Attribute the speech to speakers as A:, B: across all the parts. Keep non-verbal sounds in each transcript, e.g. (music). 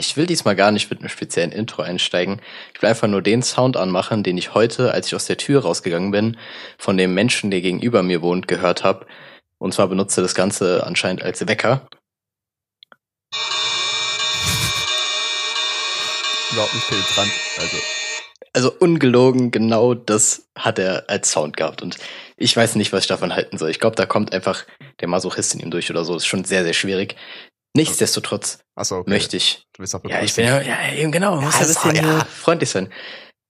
A: Ich will diesmal gar nicht mit einem speziellen Intro einsteigen. Ich will einfach nur den Sound anmachen, den ich heute, als ich aus der Tür rausgegangen bin, von dem Menschen, der gegenüber mir wohnt, gehört habe. Und zwar benutze das Ganze anscheinend als Wecker.
B: Überhaupt nicht penetrant. Also.
A: Also ungelogen, genau das hat er als Sound gehabt. Und ich weiß nicht, was ich davon halten soll. Ich glaube, da kommt einfach der Masochist in ihm durch oder so. Das ist schon sehr, sehr schwierig. Nichtsdestotrotz
B: Achso, okay.
A: möchte ich.
B: Du bist auch
A: Ja, ich bin ja, ja eben genau, man muss ja ein
B: so,
A: bisschen
B: ja.
A: äh, freundlich sein.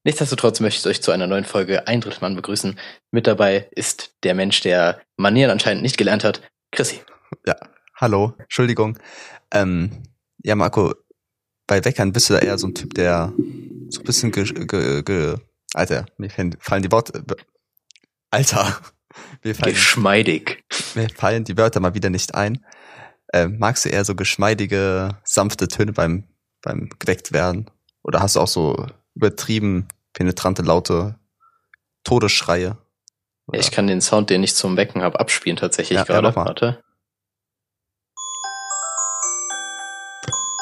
A: Nichtsdestotrotz möchte ich euch zu einer neuen Folge Ein Drittmann begrüßen. Mit dabei ist der Mensch, der Manieren anscheinend nicht gelernt hat, Chrissy.
B: Ja, hallo, Entschuldigung. Ähm, ja, Marco, bei Weckern bist du da eher so ein Typ, der so ein bisschen ge, ge, ge Alter, mir fallen, fallen die Worte Alter, (laughs) mir fallen,
A: Geschmeidig.
B: mir fallen die Wörter mal wieder nicht ein. Ähm, magst du eher so geschmeidige, sanfte Töne beim, beim geweckt werden? Oder hast du auch so übertrieben penetrante, laute Todesschreie? Oder?
A: Ich kann den Sound, den ich zum Wecken habe, abspielen tatsächlich
B: Ja, ja,
A: gerade.
B: mal.
A: Warte.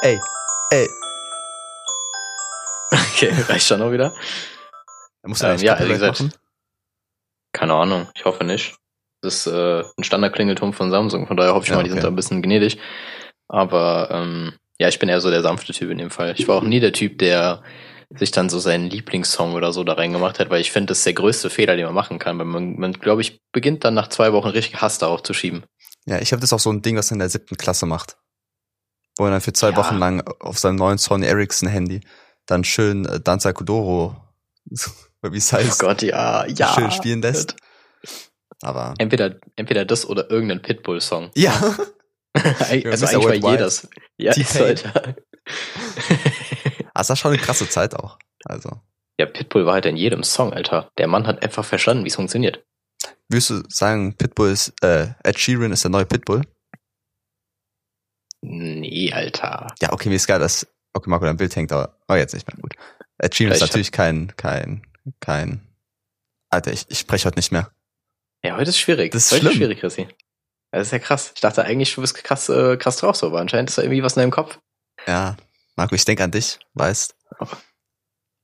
B: ey, ey, (laughs)
A: Okay, reicht dann auch wieder?
B: da musst du
A: Ähm, ja, ehrlich gesagt,
B: machen?
A: Keine Ahnung, ich hoffe nicht. Das ist äh, ein Standardklingelton von Samsung, von daher hoffe ich
B: Ja,
A: mal, die
B: okay.
A: sind da ein bisschen gnädig. Aber ähm, ja, ich bin eher so der sanfte Typ in dem Fall. Ich war auch nie der Typ, der sich dann so seinen Lieblingssong oder so da reingemacht hat, weil ich finde, das ist der größte Fehler, den man machen kann, weil man, man glaube ich, beginnt dann nach zwei Wochen richtig Hass darauf zu schieben.
B: Ja, ich habe das auch so ein Ding, was er in der siebten Klasse macht. Wo er dann für zwei
A: Ja.
B: Wochen lang auf seinem neuen Sony Ericsson Handy dann schön äh, Danza Kuduro, (laughs) wie es
A: Oh
B: heißt,
A: Gott, ja, ja.
B: schön spielen lässt. Aber
A: Entweder, entweder das oder irgendein Pitbull-Song. (laughs)
B: ja,
A: also
B: Mr.
A: eigentlich
B: Worldwide.
A: jedes. Ja, (laughs) ist. Alter.
B: Ah, es war schon eine krasse Zeit auch. Also,
A: ja, Pitbull war halt in jedem Song, Alter. Der Mann hat einfach verstanden, wie es funktioniert.
B: würdest du sagen, Pitbull ist, äh, Ed Sheeran ist der neue Pitbull?
A: Nee, Alter.
B: Ja, okay, mir ist geil, dass, okay, Marco, dein Bild hängt, aber, oh, jetzt nicht mehr gut. Ed Sheeran ist
A: Ich hab-
B: natürlich kein, kein, kein, Alter, ich, ich spreche heute nicht mehr.
A: Ja, heute ist schwierig.
B: Das ist
A: heute
B: schlimm.
A: schwierig, Chrissy. Das ist ja krass. Ich dachte eigentlich, du bist krass, äh, krass drauf so, aber anscheinend ist da irgendwie was in deinem Kopf.
B: Ja, Marco, ich denke an dich, weißt.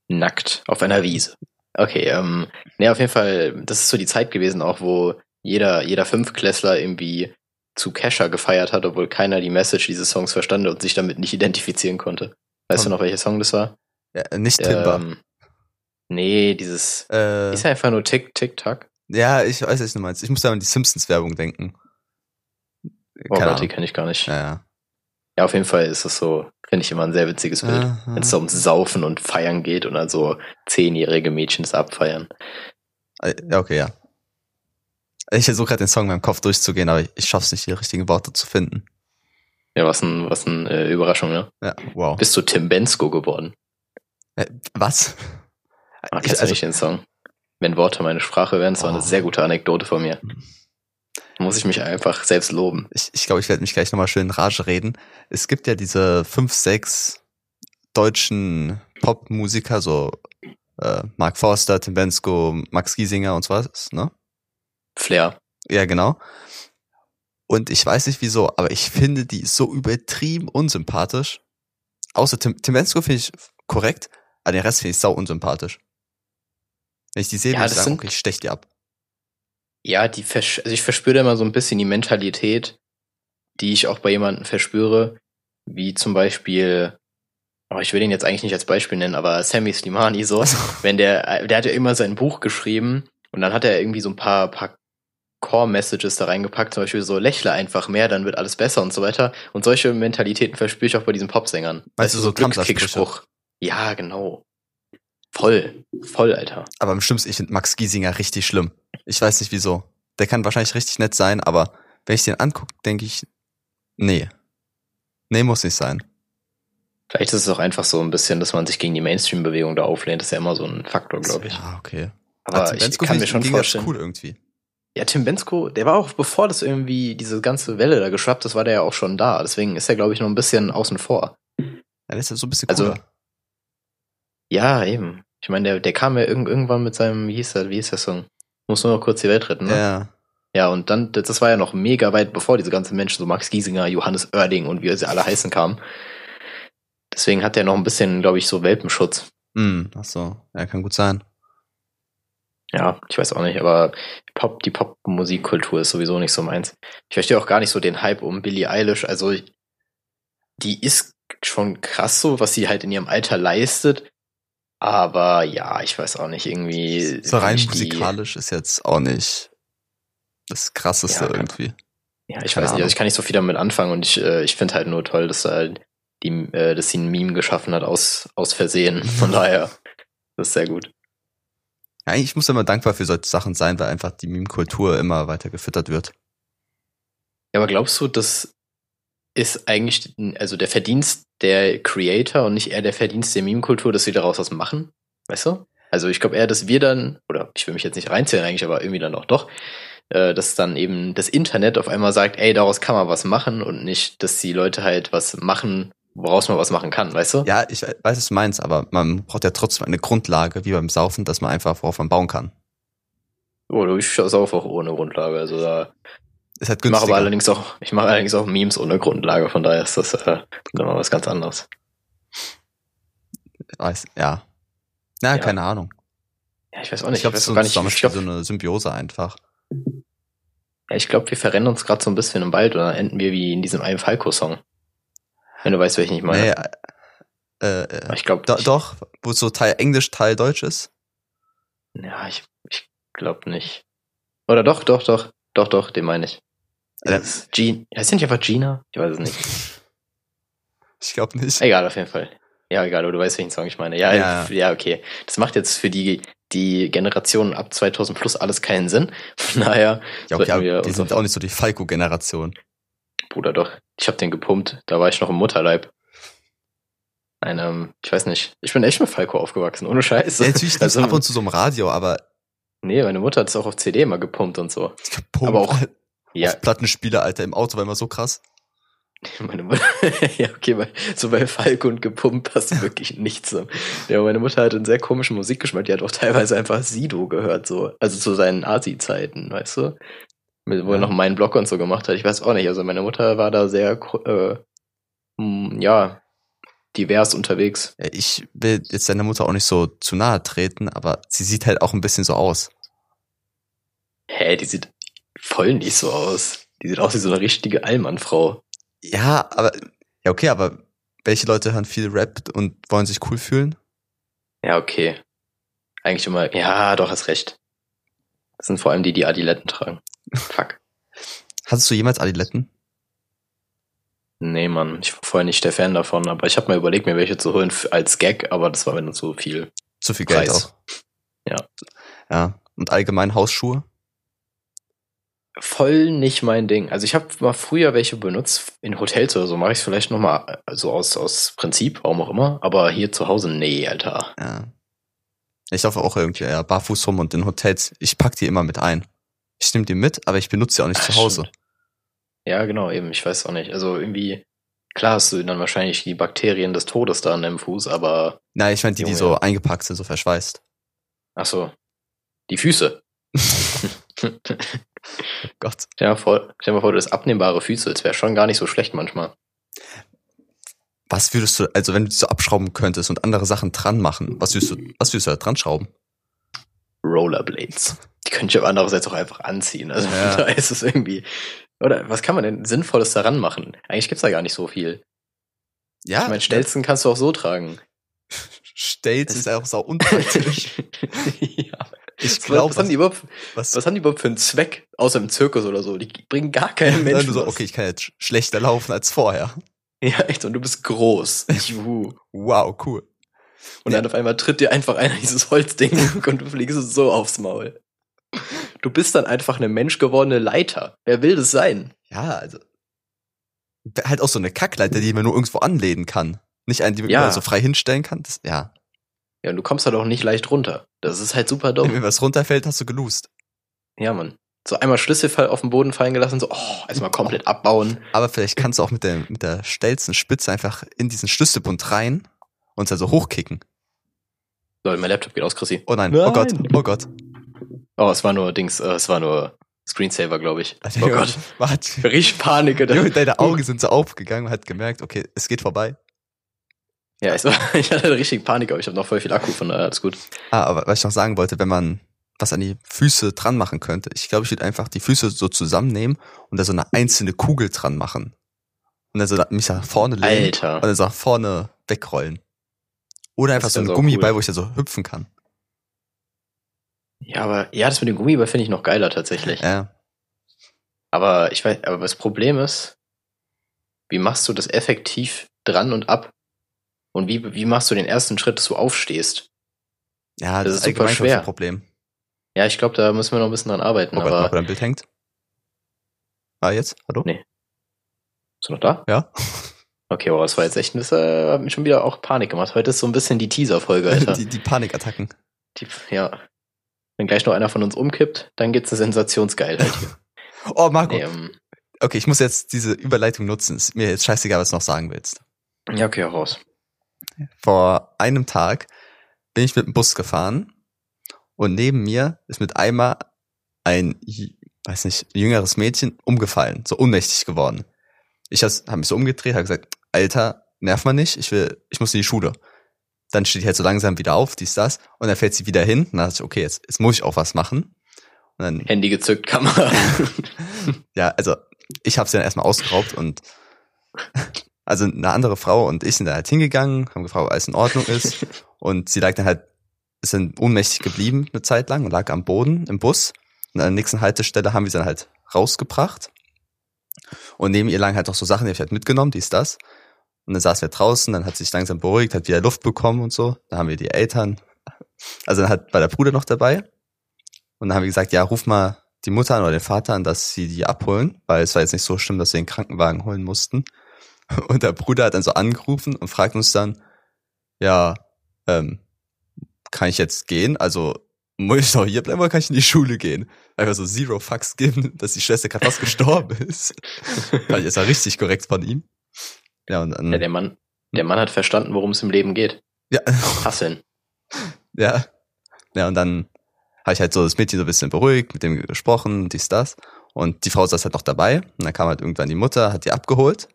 A: Nackt auf einer Wiese. Okay, ähm, nee, auf jeden Fall, das ist so die Zeit gewesen auch, wo jeder, jeder Fünfklässler irgendwie zu Kesha gefeiert hat, obwohl keiner die Message dieses Songs verstand und sich damit nicht identifizieren konnte. Weißt
B: Komm.
A: du noch, welcher Song das war?
B: Ja, nicht Timber.
A: Ähm, nee, dieses,
B: äh,
A: ist ja einfach nur Tick, Tick, Tack.
B: Ja, ich weiß, was du meinst. Ich muss da an die Simpsons-Werbung denken.
A: Oh
B: Keine
A: Gott, die kenne ich gar nicht.
B: Ja, ja.
A: Ja, auf jeden Fall ist es so, finde ich immer ein sehr witziges Bild. Wenn es so ums Saufen und Feiern geht und dann so zehnjährige Mädchen das abfeiern.
B: Äh, Ja, okay, ja. Ich versuche gerade den Song in meinem Kopf durchzugehen, aber ich, ich schaff's nicht, die richtigen Worte zu finden.
A: Ja, was ein, was ein äh, Überraschung, ne?
B: Ja, wow.
A: Bist du Tim Bensko geworden?
B: Äh, was? Ich-
A: kennst du
B: also-
A: nicht den Song? Wenn Worte meine Sprache wären, war
B: Oh.
A: eine sehr gute Anekdote von mir. Muss ich mich einfach selbst loben.
B: Ich ich, glaube, ich werde mich gleich nochmal schön in Rage reden. Es gibt ja diese fünf, sechs deutschen Popmusiker, so äh, Mark Forster, Tim Bensko, Max Giesinger und so was, ne?
A: Flair.
B: Ja, genau. Und ich weiß nicht wieso, aber ich finde die so übertrieben unsympathisch. Außer Tim, Tim Bensko finde ich korrekt, aber den Rest finde ich sau unsympathisch. Wenn ich die sehe,
A: Ja,
B: würde ich sagen,
A: sind-
B: okay, ich stech die ab.
A: Ja, die also ich verspüre da immer so ein bisschen die Mentalität, die ich auch bei jemandem verspüre, wie zum Beispiel, aber ich will ihn jetzt eigentlich nicht als Beispiel nennen, aber Sammy Slimani so, wenn der, der hat ja immer sein Buch geschrieben und dann hat er irgendwie so ein paar, paar Core-Messages da reingepackt, zum Beispiel so, lächle einfach mehr, dann wird alles besser und so weiter. Und solche Mentalitäten verspüre ich auch bei diesen Popsängern.
B: Meinst du so
A: Glückskickspruch? Ja, genau. Voll, voll, Alter.
B: Aber am schlimmsten, ich finde Max Giesinger richtig schlimm. Ich weiß nicht wieso. Der kann wahrscheinlich richtig nett sein, aber wenn ich den angucke, denke ich, nee. Nee, muss nicht sein.
A: Vielleicht ist es auch einfach so ein bisschen, dass man sich gegen die Mainstream-Bewegung da auflehnt. Das ist ja immer so ein Faktor, glaube ich.
B: Ja, okay.
A: Aber
B: Tim
A: ich
B: Bensko
A: kann mir schon vorstellen.
B: cool irgendwie.
A: Ja, Tim Bensko, der war auch, bevor das irgendwie, diese ganze Welle da geschwappt ist, war der ja auch schon da. Deswegen ist er, glaube ich, noch ein bisschen außen vor.
B: Ja, der ist ja so ein bisschen
A: Also,
B: cooler.
A: Ja, eben. Ich meine, der, der kam ja irgend, irgendwann mit seinem, wie hieß der, wie hieß der Song? Muss nur noch kurz die Welt retten, ne?
B: Ja.
A: Ja, und dann, das war ja noch mega weit bevor diese ganzen Menschen, so Max Giesinger, Johannes Oerding und wie sie alle heißen kamen. Deswegen hat er noch ein bisschen, glaube ich, so Welpenschutz.
B: Hm, ach so. Ja, kann gut sein.
A: Ja, ich weiß auch nicht, aber Pop, die Pop-Musikkultur ist sowieso nicht so meins. Ich verstehe auch gar nicht so den Hype um Billie Eilish. Also, die ist schon krass so, was sie halt in ihrem Alter leistet. Aber ja, ich weiß auch nicht, irgendwie.
B: So rein musikalisch ist jetzt auch nicht das krasseste
A: Ja,
B: irgendwie.
A: Ja, ich
B: Keine
A: weiß nicht, also ich kann nicht so viel damit anfangen und ich, äh, ich finde halt nur toll, dass er halt die, äh, dass sie ein Meme geschaffen hat aus, aus Versehen. (laughs) Von daher, das ist sehr gut.
B: Ja, ich muss immer dankbar für solche Sachen sein, weil einfach die Meme-Kultur immer weiter gefüttert wird.
A: Ja, aber glaubst du, das ist eigentlich, also der Verdienst der Creator und nicht eher der Verdienst der Meme-Kultur, dass wir daraus was machen? Weißt du? Also ich glaube eher, dass wir dann, oder ich will mich jetzt nicht reinzählen eigentlich, aber irgendwie dann auch doch, äh, dass dann eben das Internet auf einmal sagt, ey, daraus kann man was machen und nicht, dass die Leute halt was machen, woraus man was machen kann, weißt du?
B: Ja, ich weiß, was du meinst, aber man braucht ja trotzdem eine Grundlage, wie beim Saufen, dass man einfach worauf man bauen kann.
A: Oder ich sauf auch ohne Grundlage. Also da
B: Ist halt
A: ich mache
B: günstiger.
A: allerdings auch, ich mache allerdings auch Memes ohne Grundlage, von daher ist das äh, nochmal was ganz anderes.
B: Weiß, ja. Na,
A: Ja.
B: keine Ahnung.
A: Ja, ich weiß auch nicht,
B: Ich glaube, so
A: auch gar nicht, ich glaube,
B: so eine Symbiose einfach.
A: ja, ich glaub, wir verrennen uns gerade so ein bisschen im Wald dann enden wir wie in diesem einen Falco-Song. Wenn du weißt, welchen ich meine.
B: Nee, äh, äh,
A: ich glaube,
B: do, doch, wo so Teil Englisch, Teil Deutsch ist.
A: ja, ich, ich glaube nicht. Oder doch, doch, doch, doch, doch, den meine ich.
B: Äh,
A: ist Jean, heißt der nicht einfach Gina? Ich weiß es nicht. (laughs)
B: Ich glaube nicht.
A: Egal, auf jeden Fall. Ja, egal, aber du weißt, welchen Song ich meine. Ja,
B: Ja.
A: ja, okay. Das macht jetzt für die, die Generation ab 2000 plus alles keinen Sinn. (laughs) Von daher,
B: ja, okay,
A: wir
B: die sind auch nicht so die Falco-Generation.
A: Bruder, doch. Ich hab den gepumpt. Da war ich noch im Mutterleib. Ein, ähm, ich weiß nicht. Ich bin echt mit Falco aufgewachsen, ohne Scheiß.
B: Ja, natürlich (laughs)
A: also,
B: ab und zu so im Radio, aber
A: nee, meine Mutter hat es auch auf CD immer gepumpt und so.
B: Pump,
A: Aber auch- Ja,
B: Plattenspieler, Alter, im Auto war immer so krass. (laughs)
A: meine Mutter, (laughs) ja, okay, bei, so bei Falco und gepumpt passt (laughs) wirklich nichts. So. Ja, meine Mutter hat einen sehr komischen Musikgeschmack. Die hat auch teilweise einfach Sido gehört, so. Also zu seinen Asi-Zeiten, weißt du? Mit, wo er
B: Ja.
A: noch meinen Blog und so gemacht hat. Ich weiß auch nicht. Also meine Mutter war da sehr, äh, hm, ja, divers unterwegs.
B: Ja, Ich will jetzt deiner Mutter auch nicht so zu nahe treten, aber sie sieht halt auch ein bisschen so aus.
A: Hä, die sieht voll nicht so aus. Die sieht aus wie so eine richtige Allmann-Frau.
B: Ja, aber, ja, okay, aber welche Leute hören viel Rap und wollen sich cool fühlen?
A: Ja, okay. Eigentlich immer, ja, doch, hast recht. Das sind vor allem die, die Adiletten tragen. (laughs) Fuck.
B: Hattest du jemals Adiletten?
A: Nee, Mann, ich war vorher nicht der Fan davon, aber ich habe mal überlegt, mir welche zu holen als Gag, aber das war mir dann zu viel.
B: Zu viel Geld
A: Preis.
B: auch.
A: Ja.
B: Ja. Und allgemein Hausschuhe?
A: Voll nicht mein Ding. Also ich habe mal früher welche benutzt, in Hotels oder so, mache ich es vielleicht nochmal, also aus, aus Prinzip, warum auch immer, aber hier zu Hause, nee, Alter.
B: Ja. Ich laufe auch irgendwie ja, barfuß rum und in Hotels, ich pack die immer mit ein. Ich nehme die mit, aber ich benutze sie auch nicht
A: Ah,
B: zu Hause.
A: stimmt. Ja, genau, eben, ich weiß auch nicht. Also irgendwie, klar hast du dann wahrscheinlich die Bakterien des Todes da an deinem Fuß, aber,
B: Nein, ich meine die, die so eingepackt sind, so verschweißt.
A: ach so, die Füße. (laughs) (laughs)
B: Gott.
A: Stell dir mal vor, stell dir mal vor, du hast abnehmbare Füße, das wäre schon gar nicht so schlecht manchmal.
B: Was würdest du, also wenn du die so abschrauben könntest und andere Sachen dran machen, was würdest du, was würdest du da dran schrauben?
A: Rollerblades. Die könnte ich aber andererseits auch einfach anziehen. Also
B: Ja. (laughs)
A: da ist es irgendwie. Oder was kann man denn Sinnvolles daran machen? Eigentlich gibt's da gar nicht so viel.
B: Ja,
A: ich meine, Stelzen kannst du auch so tragen.
B: Stelz ist auch sau unpraktisch. (laughs)
A: ja.
B: Ich
A: Was,
B: glaube,
A: was, haben die überhaupt,
B: was,
A: was haben die überhaupt für einen Zweck? Außer im Zirkus oder so. Die bringen gar keinen
B: Nein,
A: Menschen.
B: so,
A: was.
B: okay, ich kann jetzt sch- schlechter laufen als vorher. (laughs)
A: Ja, echt. Und du bist groß. Juhu.
B: Wow, cool.
A: Und
B: Ja.
A: dann auf einmal tritt dir einfach einer dieses Holzding (laughs) und du fliegst so aufs Maul. Du bist dann einfach eine menschgewordene Leiter. Wer will das sein?
B: Ja, also. Halt auch so eine Kackleiter, die man nur irgendwo anlehnen kann. Nicht eine, die man
A: Ja.
B: so frei hinstellen kann. Das, ja.
A: Ja, und du kommst halt auch nicht leicht runter. Das ist halt super
B: Wenn
A: dumm.
B: was runterfällt, hast du geloost.
A: Ja, Mann. So einmal Schlüsselfall auf den Boden fallen gelassen, so, oh, erstmal komplett abbauen.
B: Aber vielleicht kannst du auch mit der, mit der stelzen Spitze einfach in diesen Schlüsselbund rein und dann so hochkicken.
A: So, mein Laptop geht aus, Chrissy.
B: Oh nein,
A: Nein.
B: oh Gott, oh Gott.
A: Oh, es war nur Dings, äh, es war nur Screensaver, glaube ich.
B: Alter,
A: Oh Gott. (laughs)
B: Warte. (laughs)
A: Richtig Panik.
B: Junge,
A: Junge,
B: deine Augen sind so aufgegangen und hat gemerkt, okay, es geht vorbei.
A: Ja, ich, war, (laughs) ich hatte richtig Panik, aber ich habe noch voll viel Akku, von daher alles gut.
B: Ah, aber was ich noch sagen wollte, wenn man was an die Füße dran machen könnte, ich glaube, ich würde einfach die Füße so zusammennehmen und da so eine einzelne Kugel dran machen. Und dann so mich nach vorne legen
A: Alter.
B: und dann so nach vorne wegrollen. Oder einfach so ein Gummiball,
A: cool.
B: wo ich da so hüpfen kann.
A: Ja, aber ja, das mit dem Gummiball finde ich noch geiler tatsächlich.
B: Ja.
A: Aber ich weiß, aber das Problem ist, wie machst du das effektiv dran und ab? Und wie, wie machst du den ersten Schritt, dass du aufstehst?
B: Ja,
A: Das
B: das,
A: ist
B: ist
A: super schwer.
B: ein Problem.
A: Ja, ich glaube, da müssen wir noch ein bisschen dran arbeiten.
B: Robert,
A: aber
B: noch dein Bild hängt. Ah, jetzt? Hallo?
A: Nee. bist du noch da?
B: Ja?
A: Okay, aber das war jetzt echt, das äh, hat mir schon wieder auch Panik gemacht. Heute ist so ein bisschen die Teaser-Folge, (laughs) Alter.
B: die, die Panikattacken.
A: die, ja. Wenn gleich noch einer von uns umkippt, dann gibt's eine Sensationsgeilheit hier. (laughs)
B: Oh, Marco.
A: ähm,
B: Okay, ich muss jetzt diese Überleitung nutzen. Ist mir jetzt scheißegal, was du noch sagen willst.
A: ja, okay, raus.
B: Vor einem Tag bin ich mit dem Bus gefahren und neben mir ist mit einmal ein, weiß nicht, jüngeres Mädchen umgefallen, so ohnmächtig geworden. Ich habe mich so umgedreht, habe gesagt, Alter, nerv mal nicht, ich will, ich muss in die Schule. Dann steht die halt so langsam wieder auf, dies, das, und dann fällt sie wieder hin. Und dann dachte ich, okay, jetzt, jetzt muss ich auch was machen. Und dann
A: Handy gezückt, Kamera. (laughs)
B: ja, also ich habe sie dann erstmal ausgeraubt und (laughs) also eine andere Frau und ich sind da halt hingegangen, haben gefragt, ob alles in Ordnung ist (laughs) und sie lag dann halt, ist dann ohnmächtig geblieben eine Zeit lang und lag am Boden im Bus und an der nächsten Haltestelle haben wir sie dann halt rausgebracht und neben ihr lagen halt auch so Sachen, die hab ich halt mitgenommen, dies, das und dann saßen wir draußen, dann hat sich langsam beruhigt, hat wieder Luft bekommen und so, dann haben wir die Eltern, also dann hat war der Bruder noch dabei und dann haben wir gesagt, ja, ruf mal die Mutter an oder den Vater an, dass sie die abholen, weil es war jetzt nicht so schlimm, dass wir den Krankenwagen holen mussten. (laughs) Und der Bruder hat dann so angerufen und fragt uns dann, ja, ähm, kann ich jetzt gehen? Also muss ich noch hier bleiben oder kann ich in die Schule gehen? Einfach so zero fucks geben, dass die Schwester gerade fast gestorben (laughs) ist. Das war richtig korrekt von ihm. Ja, und dann,
A: ja, der Mann, der Mann hat verstanden, worum es im Leben geht.
B: ja, (laughs)
A: Hasseln.
B: Ja. Ja, und dann habe ich halt so das Mädchen so ein bisschen beruhigt, mit dem gesprochen, dies, das. Und die Frau saß halt noch dabei. Und dann kam halt irgendwann die Mutter, hat die abgeholt.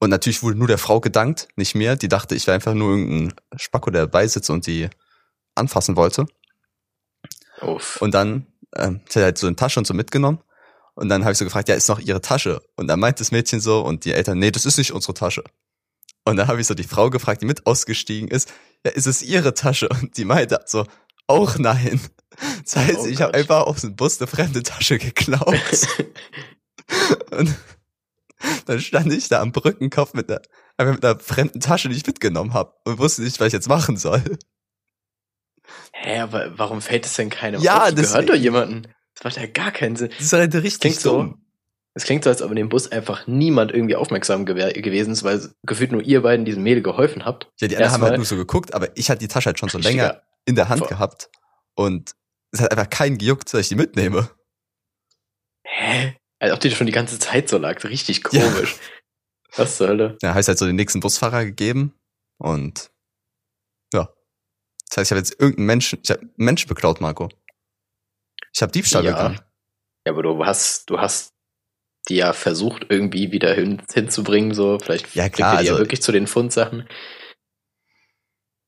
B: Und natürlich wurde nur der Frau gedankt, nicht mir. Die dachte, ich wäre einfach nur irgendein Spacko, der dabei sitzt und die anfassen wollte.
A: Uff.
B: Und dann ähm, sie hat halt so eine Tasche und so mitgenommen. Und dann habe ich so gefragt, ja, ist noch ihre Tasche? Und dann meint das Mädchen so und die Eltern, nee, das ist nicht unsere Tasche. Und dann habe ich so die Frau gefragt, die mit ausgestiegen ist, ja, ist es ihre Tasche? Und die meinte so, auch nein. Das heißt,
A: Oh
B: ich habe einfach aus dem Bus eine fremde Tasche geklaut. (laughs) und dann stand ich da am Brückenkopf mit einer, einfach mit einer fremden Tasche, die ich mitgenommen habe und wusste nicht, was ich jetzt machen soll.
A: Hä, aber warum fällt es denn keinem
B: Ja,
A: auf?
B: Deswegen-
A: gehört doch jemanden. Das macht ja gar keinen Sinn.
B: Das ist halt richtig
A: Klingt so, es klingt so, als ob in dem Bus einfach niemand irgendwie aufmerksam gewesen ist, weil gefühlt nur ihr beiden diesem Mädel geholfen habt.
B: Ja, die anderen haben halt nur so geguckt, aber ich hatte die Tasche halt schon so länger in der Hand
A: Boah.
B: gehabt und es hat einfach keinen gejuckt, dass ich die mitnehme.
A: Hä? Als ob die schon die ganze Zeit so lag. Richtig
B: Ja.
A: komisch. Was zur Hölle?
B: Ja, habe ich halt so den nächsten Busfahrer gegeben und ja. Das heißt, ich habe jetzt irgendeinen Menschen, ich habe einen Menschen beklaut, Marco. Ich habe Diebstahl
A: Ja.
B: begangen.
A: Ja, aber du hast, du hast die ja versucht, irgendwie wieder hin, hinzubringen, so. Vielleicht
B: Ja, klar,
A: die ja
B: also-
A: wirklich zu den Fundsachen.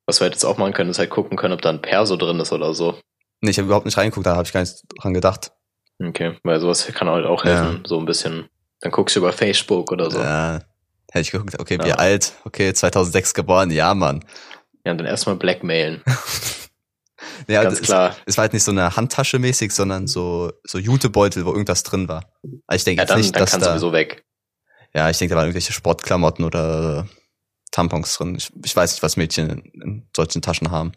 A: Was wir jetzt auch machen können, ist halt gucken können, ob da ein Perso drin ist oder so.
B: Nee, ich habe überhaupt nicht reingeguckt, da habe ich gar nicht dran gedacht.
A: Okay, weil sowas kann halt auch
B: Ja.
A: helfen, so ein bisschen. Dann guckst du über Facebook oder so. Ja,
B: Ja, hätte ich geguckt, okay, wie
A: Ja.
B: alt? Okay, 2006 geboren, ja, Mann.
A: und dann erstmal blackmailen. (laughs)
B: Ja,
A: Ganz
B: das
A: klar.
B: Ist, es war halt nicht so eine Handtasche mäßig, sondern so, so Jutebeutel, wo irgendwas drin war. Aber ich denke
A: Ja,
B: jetzt
A: dann,
B: nicht,
A: dann
B: dass
A: kann
B: da,
A: sowieso weg.
B: ja, ich denke, da waren irgendwelche Sportklamotten oder Tampons drin. Ich, ich weiß nicht, was Mädchen in, in solchen Taschen haben.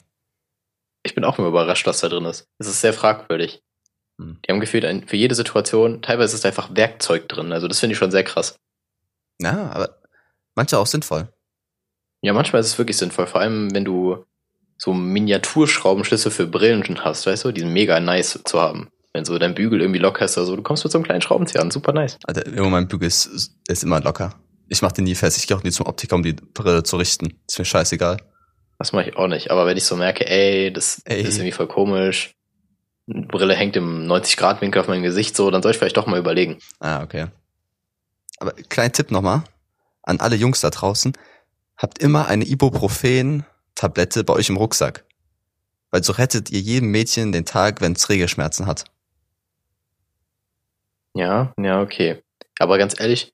A: Ich bin auch immer überrascht, was da drin ist. Es ist sehr fragwürdig.
B: Hm.
A: Die haben gefühlt ein, für jede Situation, teilweise ist einfach Werkzeug drin. Also das finde ich schon sehr krass.
B: Ja, aber manche auch sinnvoll.
A: Ja, manchmal ist es wirklich sinnvoll, vor allem wenn du so Miniaturschraubenschlüssel für Brillen schon hast, weißt du, die sind mega nice zu haben. Wenn so dein Bügel irgendwie locker ist oder so, du kommst mit so einem kleinen Schraubenzieher an, super nice.
B: Also immer mein Bügel ist, ist immer locker. Ich mach den nie fest. Ich gehe auch nie zum Optiker, um die Brille zu richten. Ist mir scheißegal.
A: Das mache ich auch nicht. Aber wenn ich so merke, ey, das
B: Ey.
A: ist irgendwie voll komisch, eine Brille hängt im 90-Grad-Winkel auf meinem Gesicht so, dann soll ich vielleicht doch mal überlegen.
B: Ah, okay. Aber kleinen Tipp nochmal an alle Jungs da draußen. habt immer eine Ibuprofen-Tablette bei euch im Rucksack. Weil so rettet ihr jedem Mädchen den Tag, wenn es Regelschmerzen hat.
A: Ja, ja, okay. Aber ganz ehrlich,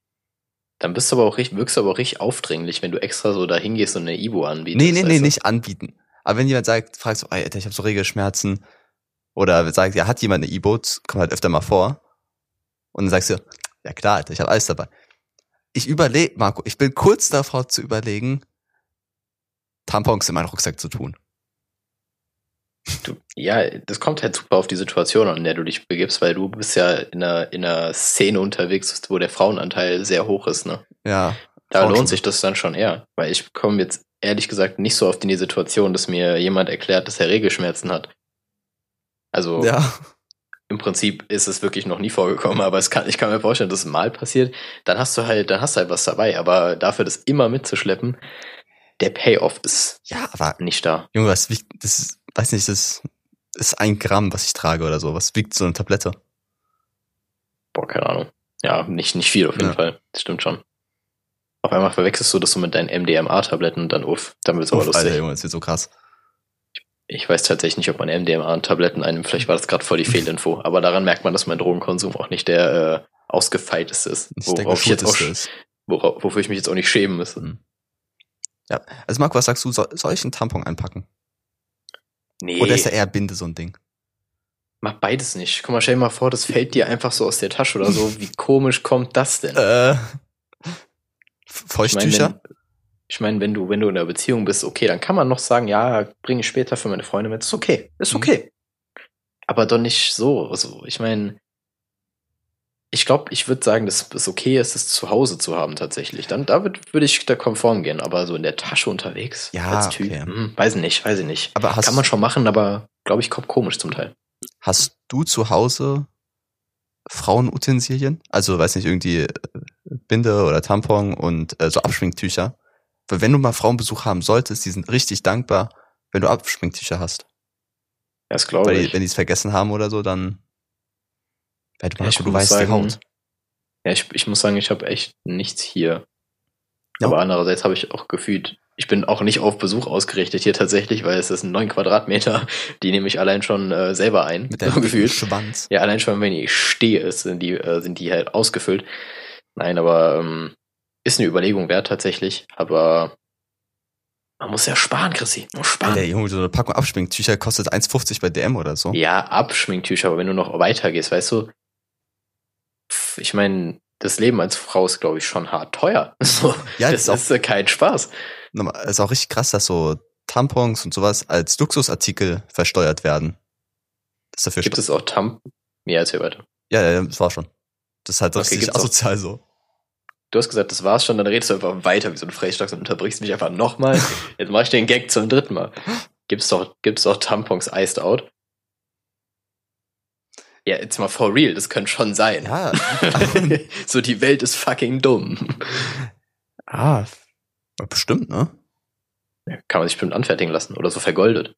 A: dann bist du aber auch richtig, wirkst du aber auch richtig aufdringlich, wenn du extra so da hingehst und eine Ibu anbietest.
B: Nee, nee, nee,
A: du?
B: nicht anbieten. Aber wenn jemand sagt, fragst du, ey, Alter, ich habe so Regelschmerzen, oder sagt, ja, hat jemand eine E-Boot, kommt halt öfter mal vor. Und dann sagst du, ja klar, Alter, ich habe alles dabei. Ich überlege, Marco, ich bin kurz davor zu überlegen, Tampons in meinen Rucksack zu tun.
A: Du, ja, das kommt halt super auf die Situation an, in der du dich begibst, weil du bist ja in einer, in einer Szene unterwegs, wo der Frauenanteil sehr hoch ist, ne?
B: Ja.
A: Da lohnt sich das dann schon eher, weil ich komme jetzt ehrlich gesagt nicht so oft in die Situation, dass mir jemand erklärt, dass er Regelschmerzen hat. Also
B: Ja.
A: im Prinzip ist es wirklich noch nie vorgekommen, aber es kann, ich kann mir vorstellen, dass es mal passiert, dann hast du halt, dann hast du halt was dabei, aber dafür das immer mitzuschleppen, der Payoff ist
B: Ja, aber,
A: nicht da.
B: Junge, was wiegt, das ist, weiß nicht, das ist ein Gramm, was ich trage oder so. Was wiegt so eine Tablette?
A: Boah, keine Ahnung. Ja, nicht, nicht viel auf jeden
B: Ja.
A: Fall. Das stimmt schon. Auf einmal verwechselst du das so mit deinen MDMA-Tabletten und dann uff, dann wird's aber
B: Uff,
A: lustig.
B: Alter, Junge, das wird so krass.
A: Ich weiß tatsächlich nicht, ob man MDMA-Tabletten einnimmt. Vielleicht war das gerade voll die (laughs) Fehlinfo. Aber daran merkt man, dass mein Drogenkonsum auch nicht der äh, ausgefeilteste ist.
B: Der
A: Worauf ich jetzt auch, worauf, wofür ich mich jetzt auch nicht schämen müsste.
B: Mhm. Ja, also Marco, was sagst du, soll, soll ich einen Tampon einpacken?
A: Nee,
B: Oder ist er eher Binde so ein Ding?
A: mach beides nicht. Guck mal, stell dir mal vor, das fällt dir einfach so aus der Tasche oder so. Wie komisch kommt das denn? (laughs)
B: Äh,
A: Ich meine,
B: Feuchttücher?
A: wenn, ich meine, wenn du, wenn du in einer Beziehung bist, okay, dann kann man noch sagen, ja, bringe ich später für meine Freunde mit. Ist okay, ist
B: Mhm.
A: okay. Aber doch nicht so. Also, ich meine, ich glaube, ich würde sagen, dass es okay ist, es zu Hause zu haben tatsächlich. Dann damit würde ich da konform gehen, aber so in der Tasche unterwegs
B: Ja,
A: als Typ,
B: okay.
A: hm, weiß ich nicht, weiß ich nicht.
B: Aber hast,
A: Kann man schon machen, aber glaube ich, kommt komisch zum Teil.
B: hast du zu Hause Frauenutensilien? Also, weiß nicht, irgendwie äh, Binde oder Tampon und äh, so Abschminktücher? Weil wenn du mal Frauenbesuch haben solltest, die sind richtig dankbar, wenn du Abschminktücher hast.
A: Das glaube ich.
B: wenn die es vergessen haben oder so, dann weil du,
A: Ja, ich
B: du
A: muss
B: weißt die
A: sagen,
B: Haut.
A: Ja, ich, ich muss sagen, ich habe echt nichts hier.
B: Ja.
A: Aber andererseits habe ich auch gefühlt, ich bin auch nicht auf Besuch ausgerichtet hier tatsächlich, weil es ist ein 9 Quadratmeter, (laughs) die nehme ich allein schon äh, selber ein,
B: Mit
A: so (laughs) gefühlt.
B: Schwanz.
A: Ja, allein schon, wenn ich stehe, ist, sind die, äh, sind die halt ausgefüllt. Nein, aber ähm, ist eine Überlegung wert tatsächlich, aber man muss ja sparen, Chrissy. Muss sparen.
B: Alter, Junge, so eine Packung Abschminktücher kostet 1,50 bei DM oder so.
A: Ja, Abschminktücher, aber wenn du noch weitergehst, weißt du, ich meine, das Leben als Frau ist, glaube ich, schon hart teuer. (laughs) So,
B: Ja,
A: das
B: das ist auch
A: kein Spaß.
B: Nochmal, ist auch richtig krass, dass so Tampons und sowas als Luxusartikel versteuert werden. Das dafür
A: Gibt es auch Tamp? Ja, erzähl weiter.
B: Ja, ja, das war schon. Das ist halt
A: Okay,
B: richtig
A: gibt's auch-
B: asozial so.
A: Du hast gesagt, das war's schon, dann redest du einfach weiter wie so ein Frechstock und unterbrichst mich einfach nochmal. (laughs) Jetzt mach ich den Gag zum dritten Mal. Gibt's doch, gibt's doch Tampons iced out? Ja, jetzt mal for real, das könnte schon sein.
B: Ja, (laughs)
A: so, die Welt ist fucking dumm.
B: ah, bestimmt, ne?
A: Kann man sich bestimmt anfertigen lassen oder so vergoldet.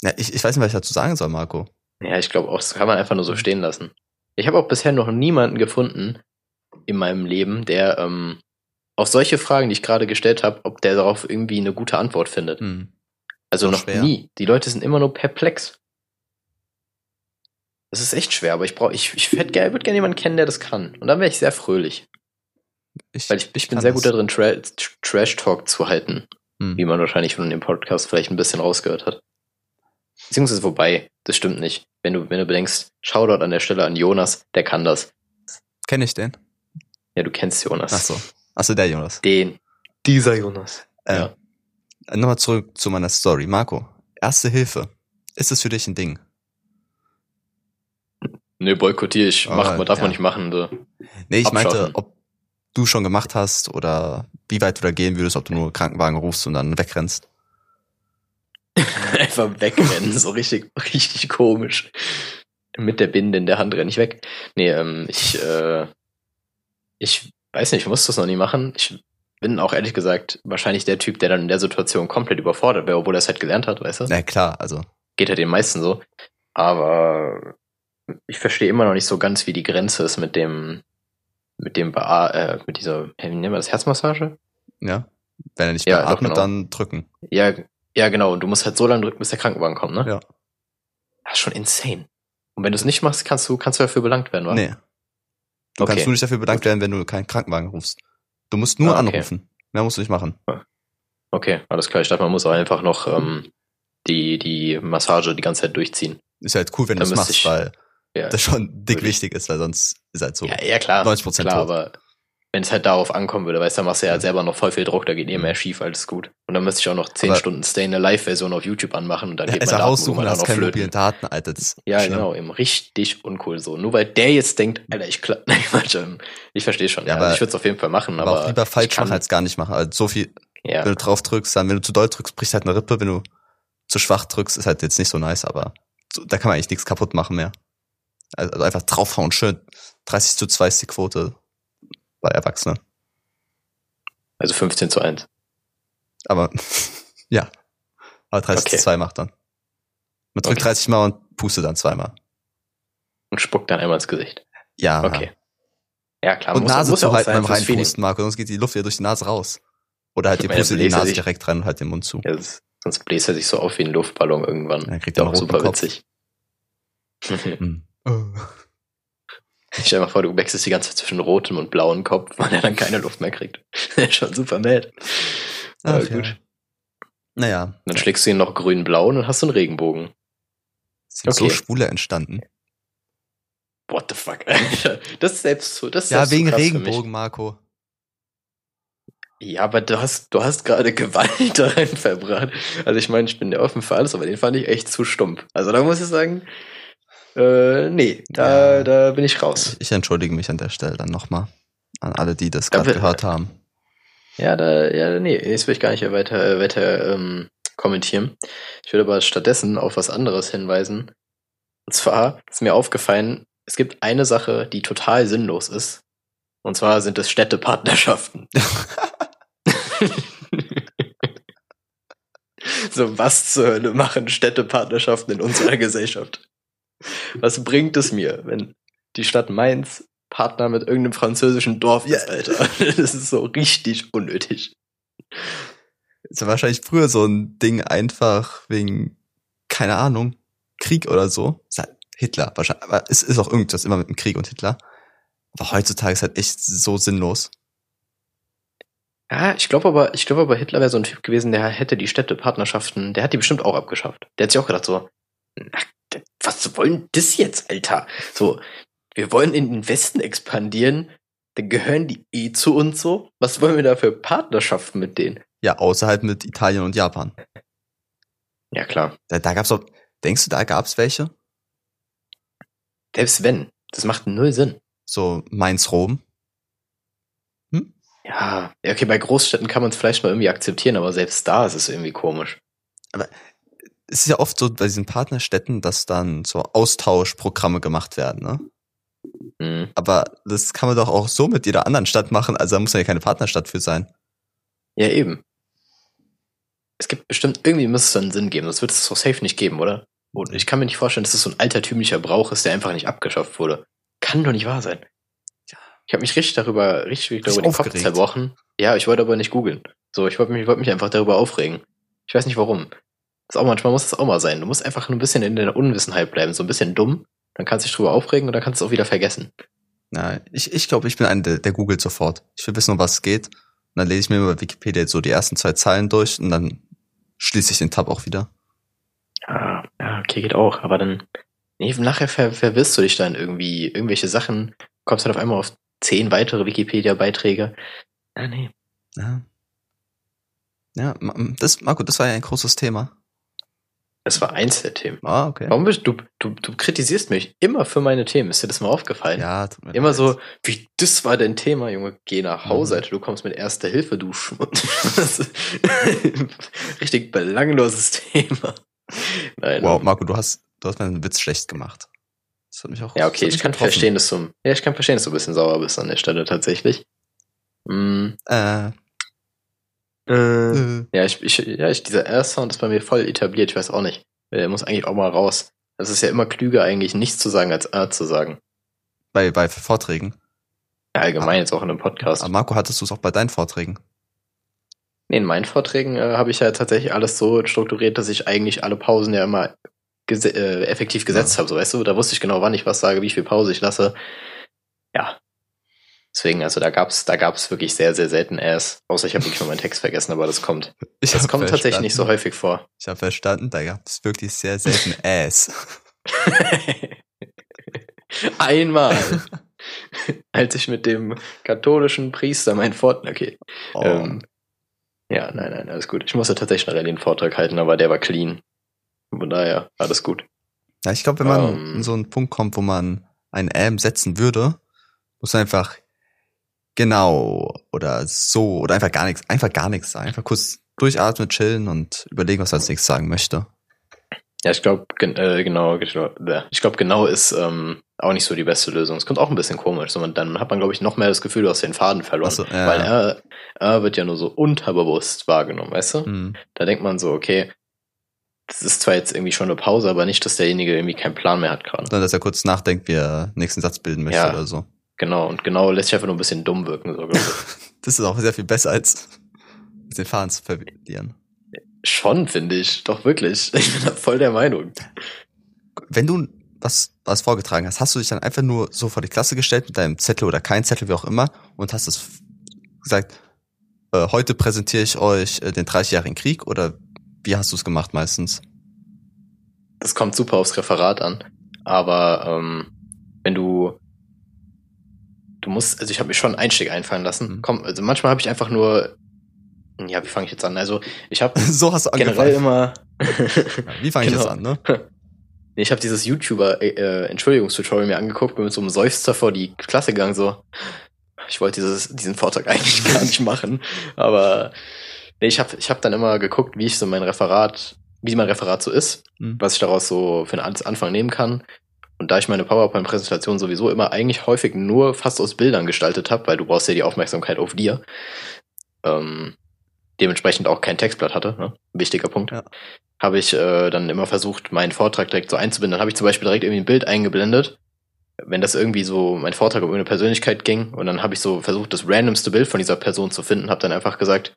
B: Ja, ich, ich weiß nicht, was ich dazu sagen soll, Marco.
A: Ja, ich glaube auch, das kann man einfach nur so stehen lassen. Ich habe auch bisher noch niemanden gefunden in meinem Leben, der ähm, auf solche Fragen, die ich gerade gestellt habe, ob der darauf irgendwie eine gute Antwort findet.
B: Hm.
A: Also noch
B: schwer.
A: nie. Die Leute sind immer nur perplex. Das ist echt schwer, aber ich brauche, ich, ich würde gerne würd gern jemanden kennen, der das kann. Und dann wäre ich sehr fröhlich.
B: Ich,
A: Weil ich, ich bin sehr
B: das.
A: gut darin, Tra Trash-Talk zu halten.
B: Hm.
A: Wie man wahrscheinlich von dem Podcast vielleicht ein bisschen rausgehört hat. Beziehungsweise wobei, das stimmt nicht. Wenn du, wenn du bedenkst, Shoutout an der Stelle an Jonas, der kann das.
B: Kenn ich den?
A: Ja, du kennst Jonas.
B: Ach so. Ach so, der Jonas.
A: Den. Dieser Jonas.
B: Äh,
A: Ja.
B: Nochmal zurück zu meiner Story. Marco, erste Hilfe. Ist es für dich ein Ding?
A: Nö, boykottiere ich. Mach,
B: Aber,
A: man darf
B: ja.
A: man nicht machen. So.
B: Nee, ich meinte, ob du schon gemacht hast oder wie weit du da gehen würdest, ob du nur Krankenwagen rufst und dann wegrennst. (laughs)
A: Einfach wegrennen, so richtig, richtig komisch. Mit der Binde in der Hand renne ich weg. Nee, ähm, ich, äh, ich weiß nicht, ich muss das noch nie machen. Ich bin auch ehrlich gesagt wahrscheinlich der Typ, der dann in der Situation komplett überfordert wäre, obwohl er es halt gelernt hat, weißt du?
B: Na klar, also
A: Geht ja den meisten so. Aber ich verstehe immer noch nicht so ganz, wie die Grenze ist mit dem, mit dem Bea äh, mit dieser, wie nennen wir das, Herzmassage?
B: Ja. Wenn er nicht
A: Ja,
B: mehr
A: doch,
B: atmet,
A: genau.
B: dann drücken.
A: Ja, ja, genau. Und du musst halt so lange drücken, bis der Krankenwagen kommt, ne?
B: Ja.
A: Das ist schon insane. Und wenn du es nicht machst, kannst du, kannst du dafür belangt werden, wa?
B: Nee. Du
A: Okay.
B: kannst nur nicht dafür bedankt werden, wenn du keinen Krankenwagen rufst. Du musst nur
A: Ah, okay.
B: anrufen. Mehr musst du nicht machen.
A: Okay, alles klar. Ich dachte, man muss auch einfach noch ähm, die, die Massage die ganze Zeit durchziehen.
B: Ist halt cool, wenn du
A: müsste
B: machst, weil
A: Ja,
B: das schon dick wichtig ist, weil sonst ist halt so.
A: ja, ja klar.
B: 90%
A: klar,
B: tot.
A: aber wenn es halt darauf ankommen würde, weißt du, dann machst du ja selber noch voll viel Druck, da geht eh mehr schief, alles gut. Und dann müsste ich auch noch 10
B: Aber-
A: Stunden Stay in der Live-Version auf YouTube anmachen und dann
B: Ja,
A: geht
B: es
A: mein
B: raussuchen, hast
A: auch noch
B: keine mobilen Daten, Alter.
A: Ja,
B: schlimm.
A: genau, eben richtig uncool so. Nur weil der jetzt denkt, Alter, ich kla Nein, Quatsch, ähm, ich verstehe schon.
B: Ja,
A: Ja,
B: aber-
A: ich würde es auf jeden Fall machen,
B: Aber,
A: aber.
B: auch lieber falsch machen als gar nicht machen. Also so viel,
A: Ja,
B: wenn du drauf drückst, dann, wenn du zu doll drückst, bricht halt eine Rippe. Wenn du zu schwach drückst, ist halt jetzt nicht so nice, aber so, da kann man eigentlich nichts kaputt machen mehr. Also, also einfach draufhauen, schön. 30 zu 2 ist die Quote bei Erwachsenen.
A: also 15 zu 1.
B: Aber (laughs) ja. Aber 30
A: Okay.
B: zu 2 macht dann. Man drückt
A: Okay.
B: 30 Mal und pustet dann zweimal.
A: Und spuckt dann einmal ins Gesicht.
B: Ja.
A: Okay. Ja, klar.
B: Und
A: muss,
B: Nase
A: muss ja
B: zu halten beim. Reinpusten, Marco, sonst geht die Luft wieder durch die Nase raus. Oder halt die (laughs) Puste die Nase
A: sich-
B: direkt rein und halt den Mund zu.
A: Ja, sonst bläst er sich so auf wie ein Luftballon irgendwann.
B: Dann kriegt er
A: Auch super
B: Kopf.
A: witzig. (laughs)
B: Hm.
A: Ich stell dir mal vor, du wechselst die ganze Zeit zwischen rotem und blauem Kopf, weil er dann keine Luft mehr kriegt. (laughs) Der ist schon super mad.
B: Ach,
A: Aber
B: ja.
A: gut.
B: Naja,
A: Dann schlägst du ihn noch grün-blau und dann hast du einen Regenbogen.
B: sind so
A: Okay.
B: Schwule entstanden.
A: What the fuck, Alter? Das ist selbst so. Das ist
B: Ja,
A: so
B: wegen
A: mich.
B: Regenbogen, Marco.
A: Ja, aber du hast, du hast gerade (laughs) Gewalt da rein verbracht. Also ich meine, ich bin ja offen für alles, aber den fand ich echt zu stumpf. Also da muss ich sagen, äh, nee, da,
B: Ja.
A: da bin ich raus.
B: Ich entschuldige mich an der Stelle dann nochmal an alle, die das
A: Da
B: gerade gehört haben.
A: Ja, da, ja, nee, jetzt will ich gar nicht weiter, weiter ähm, kommentieren. Ich würde aber stattdessen auf was anderes hinweisen. Und zwar ist mir aufgefallen, es gibt eine Sache, die total sinnlos ist. Und zwar sind es Städtepartnerschaften. (laughs) so, was zur Hölle machen Städtepartnerschaften in unserer Gesellschaft? Was bringt es mir, wenn die Stadt Mainz Partner mit irgendeinem französischen Dorf ist, Alter? (laughs) Das ist so richtig unnötig.
B: Ist ja wahrscheinlich früher so ein Ding einfach wegen, keine Ahnung, Krieg oder so. Ist halt Hitler wahrscheinlich. Aber es ist auch irgendwas immer mit dem Krieg und Hitler. Aber heutzutage ist halt echt so sinnlos.
A: Ja, ich glaube aber, ich glaube aber, Hitler wäre so ein Typ gewesen, der hätte die Städtepartnerschaften, der hat die bestimmt auch abgeschafft. Der hat sich auch gedacht so, na, was wollen das jetzt, Alter? So, wir wollen in den Westen expandieren, dann gehören die eh zu uns so. Was wollen wir da für Partnerschaften mit denen?
B: Ja, außer halt mit Italien und Japan.
A: Ja, klar.
B: Da, da gab's auch, denkst du, da gab's welche?
A: Selbst wenn, das macht null Sinn.
B: So Mainz-Rom?
A: Ja, ja, okay, bei Großstädten kann man es vielleicht mal irgendwie akzeptieren, aber selbst da ist es irgendwie komisch.
B: Es ist ja oft so bei diesen Partnerstädten, dass dann so Austauschprogramme gemacht werden, ne?
A: Hm.
B: Aber das kann man doch auch so mit jeder anderen Stadt machen, also da muss ja keine Partnerstadt für sein.
A: Ja, eben. Es gibt bestimmt, irgendwie muss es einen Sinn geben, das wird es doch safe nicht geben, oder? Und ich kann mir nicht vorstellen, dass das so ein altertümlicher Brauch ist, der einfach nicht abgeschafft wurde. Kann doch nicht wahr sein. Ich habe mich richtig darüber, richtig darüber den Kopf
B: aufgeregt.
A: zerbrochen. Ja, ich wollte aber nicht googeln. So, ich wollte mich, wollte mich einfach darüber aufregen. Ich weiß nicht warum. Ist auch manchmal muss das auch mal sein. Du musst einfach nur ein bisschen in der Unwissenheit bleiben, so ein bisschen dumm. Dann kannst du dich drüber aufregen und dann kannst du es auch wieder vergessen.
B: Na, ich ich, glaube, ich bin einer, der, der googelt sofort. Ich will wissen, um was es geht. Und dann lese ich mir über Wikipedia jetzt so die ersten zwei Zeilen durch und dann schließe ich den Tab auch wieder.
A: Ja, ja, okay, geht auch. Aber dann, nee, nachher ver verwirrst du dich dann irgendwie, irgendwelche Sachen, kommst dann auf einmal auf zehn weitere Wikipedia-Beiträge. Ah, nee.
B: Ja. Ja, das, Marco, das war ja ein großes Thema.
A: Das war eins der Themen.
B: Ah, okay.
A: Warum bist du, du, du kritisierst mich immer für meine Themen. Ist dir das mal aufgefallen?
B: Ja, tut mir
A: Immer
B: leid.
A: so, wie, das war dein Thema, Junge, geh nach Hause,
B: Mhm.
A: Alter, du kommst mit Erster Hilfe, du Schmutz. (laughs) Richtig belangloses Thema. Nein,
B: Wow, Marco, du hast, du hast meinen Witz schlecht gemacht. Das hat mich auch.
A: Ja, okay, ich kann
B: getroffen.
A: verstehen, dass du, ja, ich kann verstehen, dass du ein bisschen sauer bist an der Stelle tatsächlich. Mm,
B: Äh,
A: äh,
B: äh,
A: ja, ich, ich, ja, ich, dieser R-Sound ist bei mir voll etabliert, ich weiß auch nicht. Der muss eigentlich auch mal raus. Es ist ja immer klüger, eigentlich nichts zu sagen, als R zu sagen.
B: bei, bei Vorträgen.
A: allgemein jetzt auch in einem Podcast.
B: Aber Marco, hattest du es auch bei deinen Vorträgen?
A: Nee, in meinen Vorträgen äh, habe ich ja tatsächlich alles so strukturiert, dass ich eigentlich alle Pausen ja immer gese äh, effektiv gesetzt
B: Ja.
A: habe. So, weißt du, da wusste ich genau, wann ich was sage, wie viel Pause ich lasse. Ja. Deswegen, also da gab's, da gab's wirklich sehr, sehr selten Ass. Außer ich habe wirklich mal meinen Text vergessen, aber das kommt. (laughs)
B: Ich
A: Das kommt tatsächlich nicht so häufig vor.
B: Ich habe verstanden, da gab es wirklich sehr selten (laughs) Ass. (laughs)
A: Einmal. als ich mit dem katholischen Priester meinen Vortrag, okay.
B: Oh.
A: Ähm, ja, nein, nein, alles gut. Ich musste tatsächlich einen den Vortrag halten, aber der war clean. Von daher, alles gut.
B: Ja, ich glaube, wenn man
A: Ähm.
B: in so einen Punkt kommt, wo man ein M setzen würde, muss man einfach genau oder so oder einfach gar nichts, einfach gar nichts sagen. Einfach kurz durchatmen, chillen und überlegen, was man als nächstes sagen möchte.
A: Ja, ich glaube, gen äh, genau, genau, ich glaube, genau ist ähm, auch nicht so die beste Lösung. Es kommt auch ein bisschen komisch. So, man, dann hat man, glaube ich, noch mehr das Gefühl, du hast den Faden verloren.
B: So, ja.
A: Weil er, er wird ja nur so unterbewusst wahrgenommen, weißt du?
B: Hm.
A: Da denkt man so, okay, das ist zwar jetzt irgendwie schon eine Pause, aber nicht, dass derjenige irgendwie keinen Plan mehr hat gerade.
B: Sondern dass er kurz nachdenkt, wie er nächsten Satz bilden möchte
A: Ja.
B: oder so.
A: Genau, und genau lässt sich einfach nur ein bisschen dumm wirken, so. (laughs)
B: Das ist auch sehr viel besser als den Faden zu verlieren.
A: Schon, finde ich. Doch wirklich. (laughs) Ich bin da voll der Meinung.
B: Wenn du was, was vorgetragen hast, hast du dich dann einfach nur so vor die Klasse gestellt mit deinem Zettel oder kein Zettel, wie auch immer, und hast es gesagt, äh, heute präsentiere ich euch äh, den 30-jährigen Krieg oder wie hast du es gemacht meistens?
A: Das kommt super aufs Referat an. Aber ähm, wenn du du musst, also ich habe mir schon einen Einstieg einfallen lassen.
B: Mhm.
A: Komm, also manchmal habe ich einfach nur, ja, wie fange ich jetzt an? Also ich habe (laughs)
B: so hast du
A: generell
B: angefangen.
A: immer,
B: Wie fange ich
A: genau.
B: jetzt an, ne? (laughs)
A: Ich habe dieses YouTuber äh, Entschuldigungstutorial mir angeguckt, bin mit so einem Seufzer vor die Klasse gegangen, so. Ich wollte dieses, diesen Vortrag (laughs) eigentlich gar nicht machen, aber nee, ich habe ich hab dann immer geguckt, wie ich so mein Referat, wie mein Referat so ist,
B: Mhm.
A: was ich daraus so für einen Anfang nehmen kann. Und da ich meine PowerPoint-Präsentation sowieso immer eigentlich häufig nur fast aus Bildern gestaltet habe, weil du brauchst ja die Aufmerksamkeit auf dir, ähm, dementsprechend auch kein Textblatt hatte, ne? wichtiger Punkt,
B: Ja.
A: habe ich äh, dann immer versucht, meinen Vortrag direkt so einzubinden. Dann habe ich zum Beispiel direkt irgendwie ein Bild eingeblendet, wenn das irgendwie so mein Vortrag um eine Persönlichkeit ging und dann habe ich so versucht, das randomste Bild von dieser Person zu finden, habe dann einfach gesagt,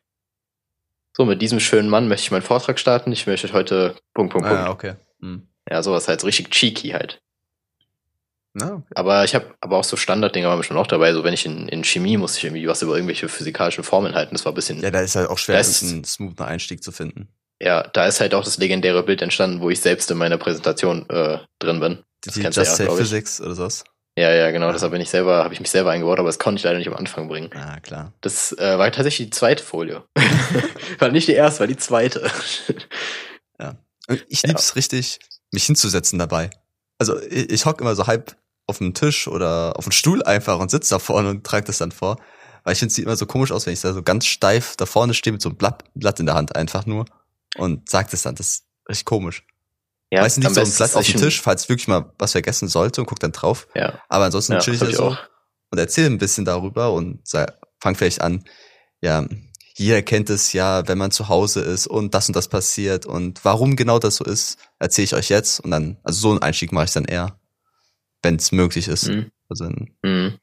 A: so, mit diesem schönen Mann möchte ich meinen Vortrag starten. Ich möchte heute Punkt, Punkt, Punkt.
B: Ah, okay. Hm.
A: Ja, sowas halt so richtig cheeky halt.
B: Okay.
A: Aber ich habe aber auch so Standarddinger waren schon auch dabei. So wenn ich in, in Chemie musste ich irgendwie was über irgendwelche physikalischen Formeln halten. Das war ein bisschen,
B: Ja,
A: ja,
B: da ist halt auch schwer,
A: ist-
B: einen smoothen Einstieg zu finden.
A: da ist halt auch das legendäre Bild entstanden, wo ich selbst in meiner Präsentation äh, drin bin. Das
B: Die Just
A: du ja,
B: Say. Physics oder sowas.
A: Ja, ja, genau.
B: Ah.
A: Deshalb bin ich selber, habe ich mich selber eingebaut, aber das konnte ich leider nicht am Anfang bringen.
B: Ah, klar.
A: Das äh, war tatsächlich die zweite Folie. (laughs) war nicht die erste, war die zweite.
B: Und Ich
A: Ja.
B: lieb's richtig, mich hinzusetzen dabei. Also ich, ich hock immer so halb auf dem Tisch oder auf dem Stuhl einfach und sitze da vorne und trage das dann vor. Weil ich finde, es sieht immer so komisch aus, wenn ich da so ganz steif da vorne stehe mit so einem Blatt, Blatt in der Hand einfach nur und sag das dann. Das ist richtig komisch.
A: ja,
B: Meistens liegt so ein Blatt auf dem Tisch, falls wirklich mal was vergessen sollte und guck dann drauf.
A: Ja,
B: Aber ansonsten
A: ja
B: chill ich da so
A: auch.
B: und erzähle ein bisschen darüber und fang vielleicht an, ja, jeder kennt es ja, wenn man zu Hause ist und das und das passiert und warum genau das so ist, erzähle ich euch jetzt und dann, also so einen Einstieg mache ich dann eher, wenn es möglich ist.
A: Mhm.
B: Also
A: Mhm.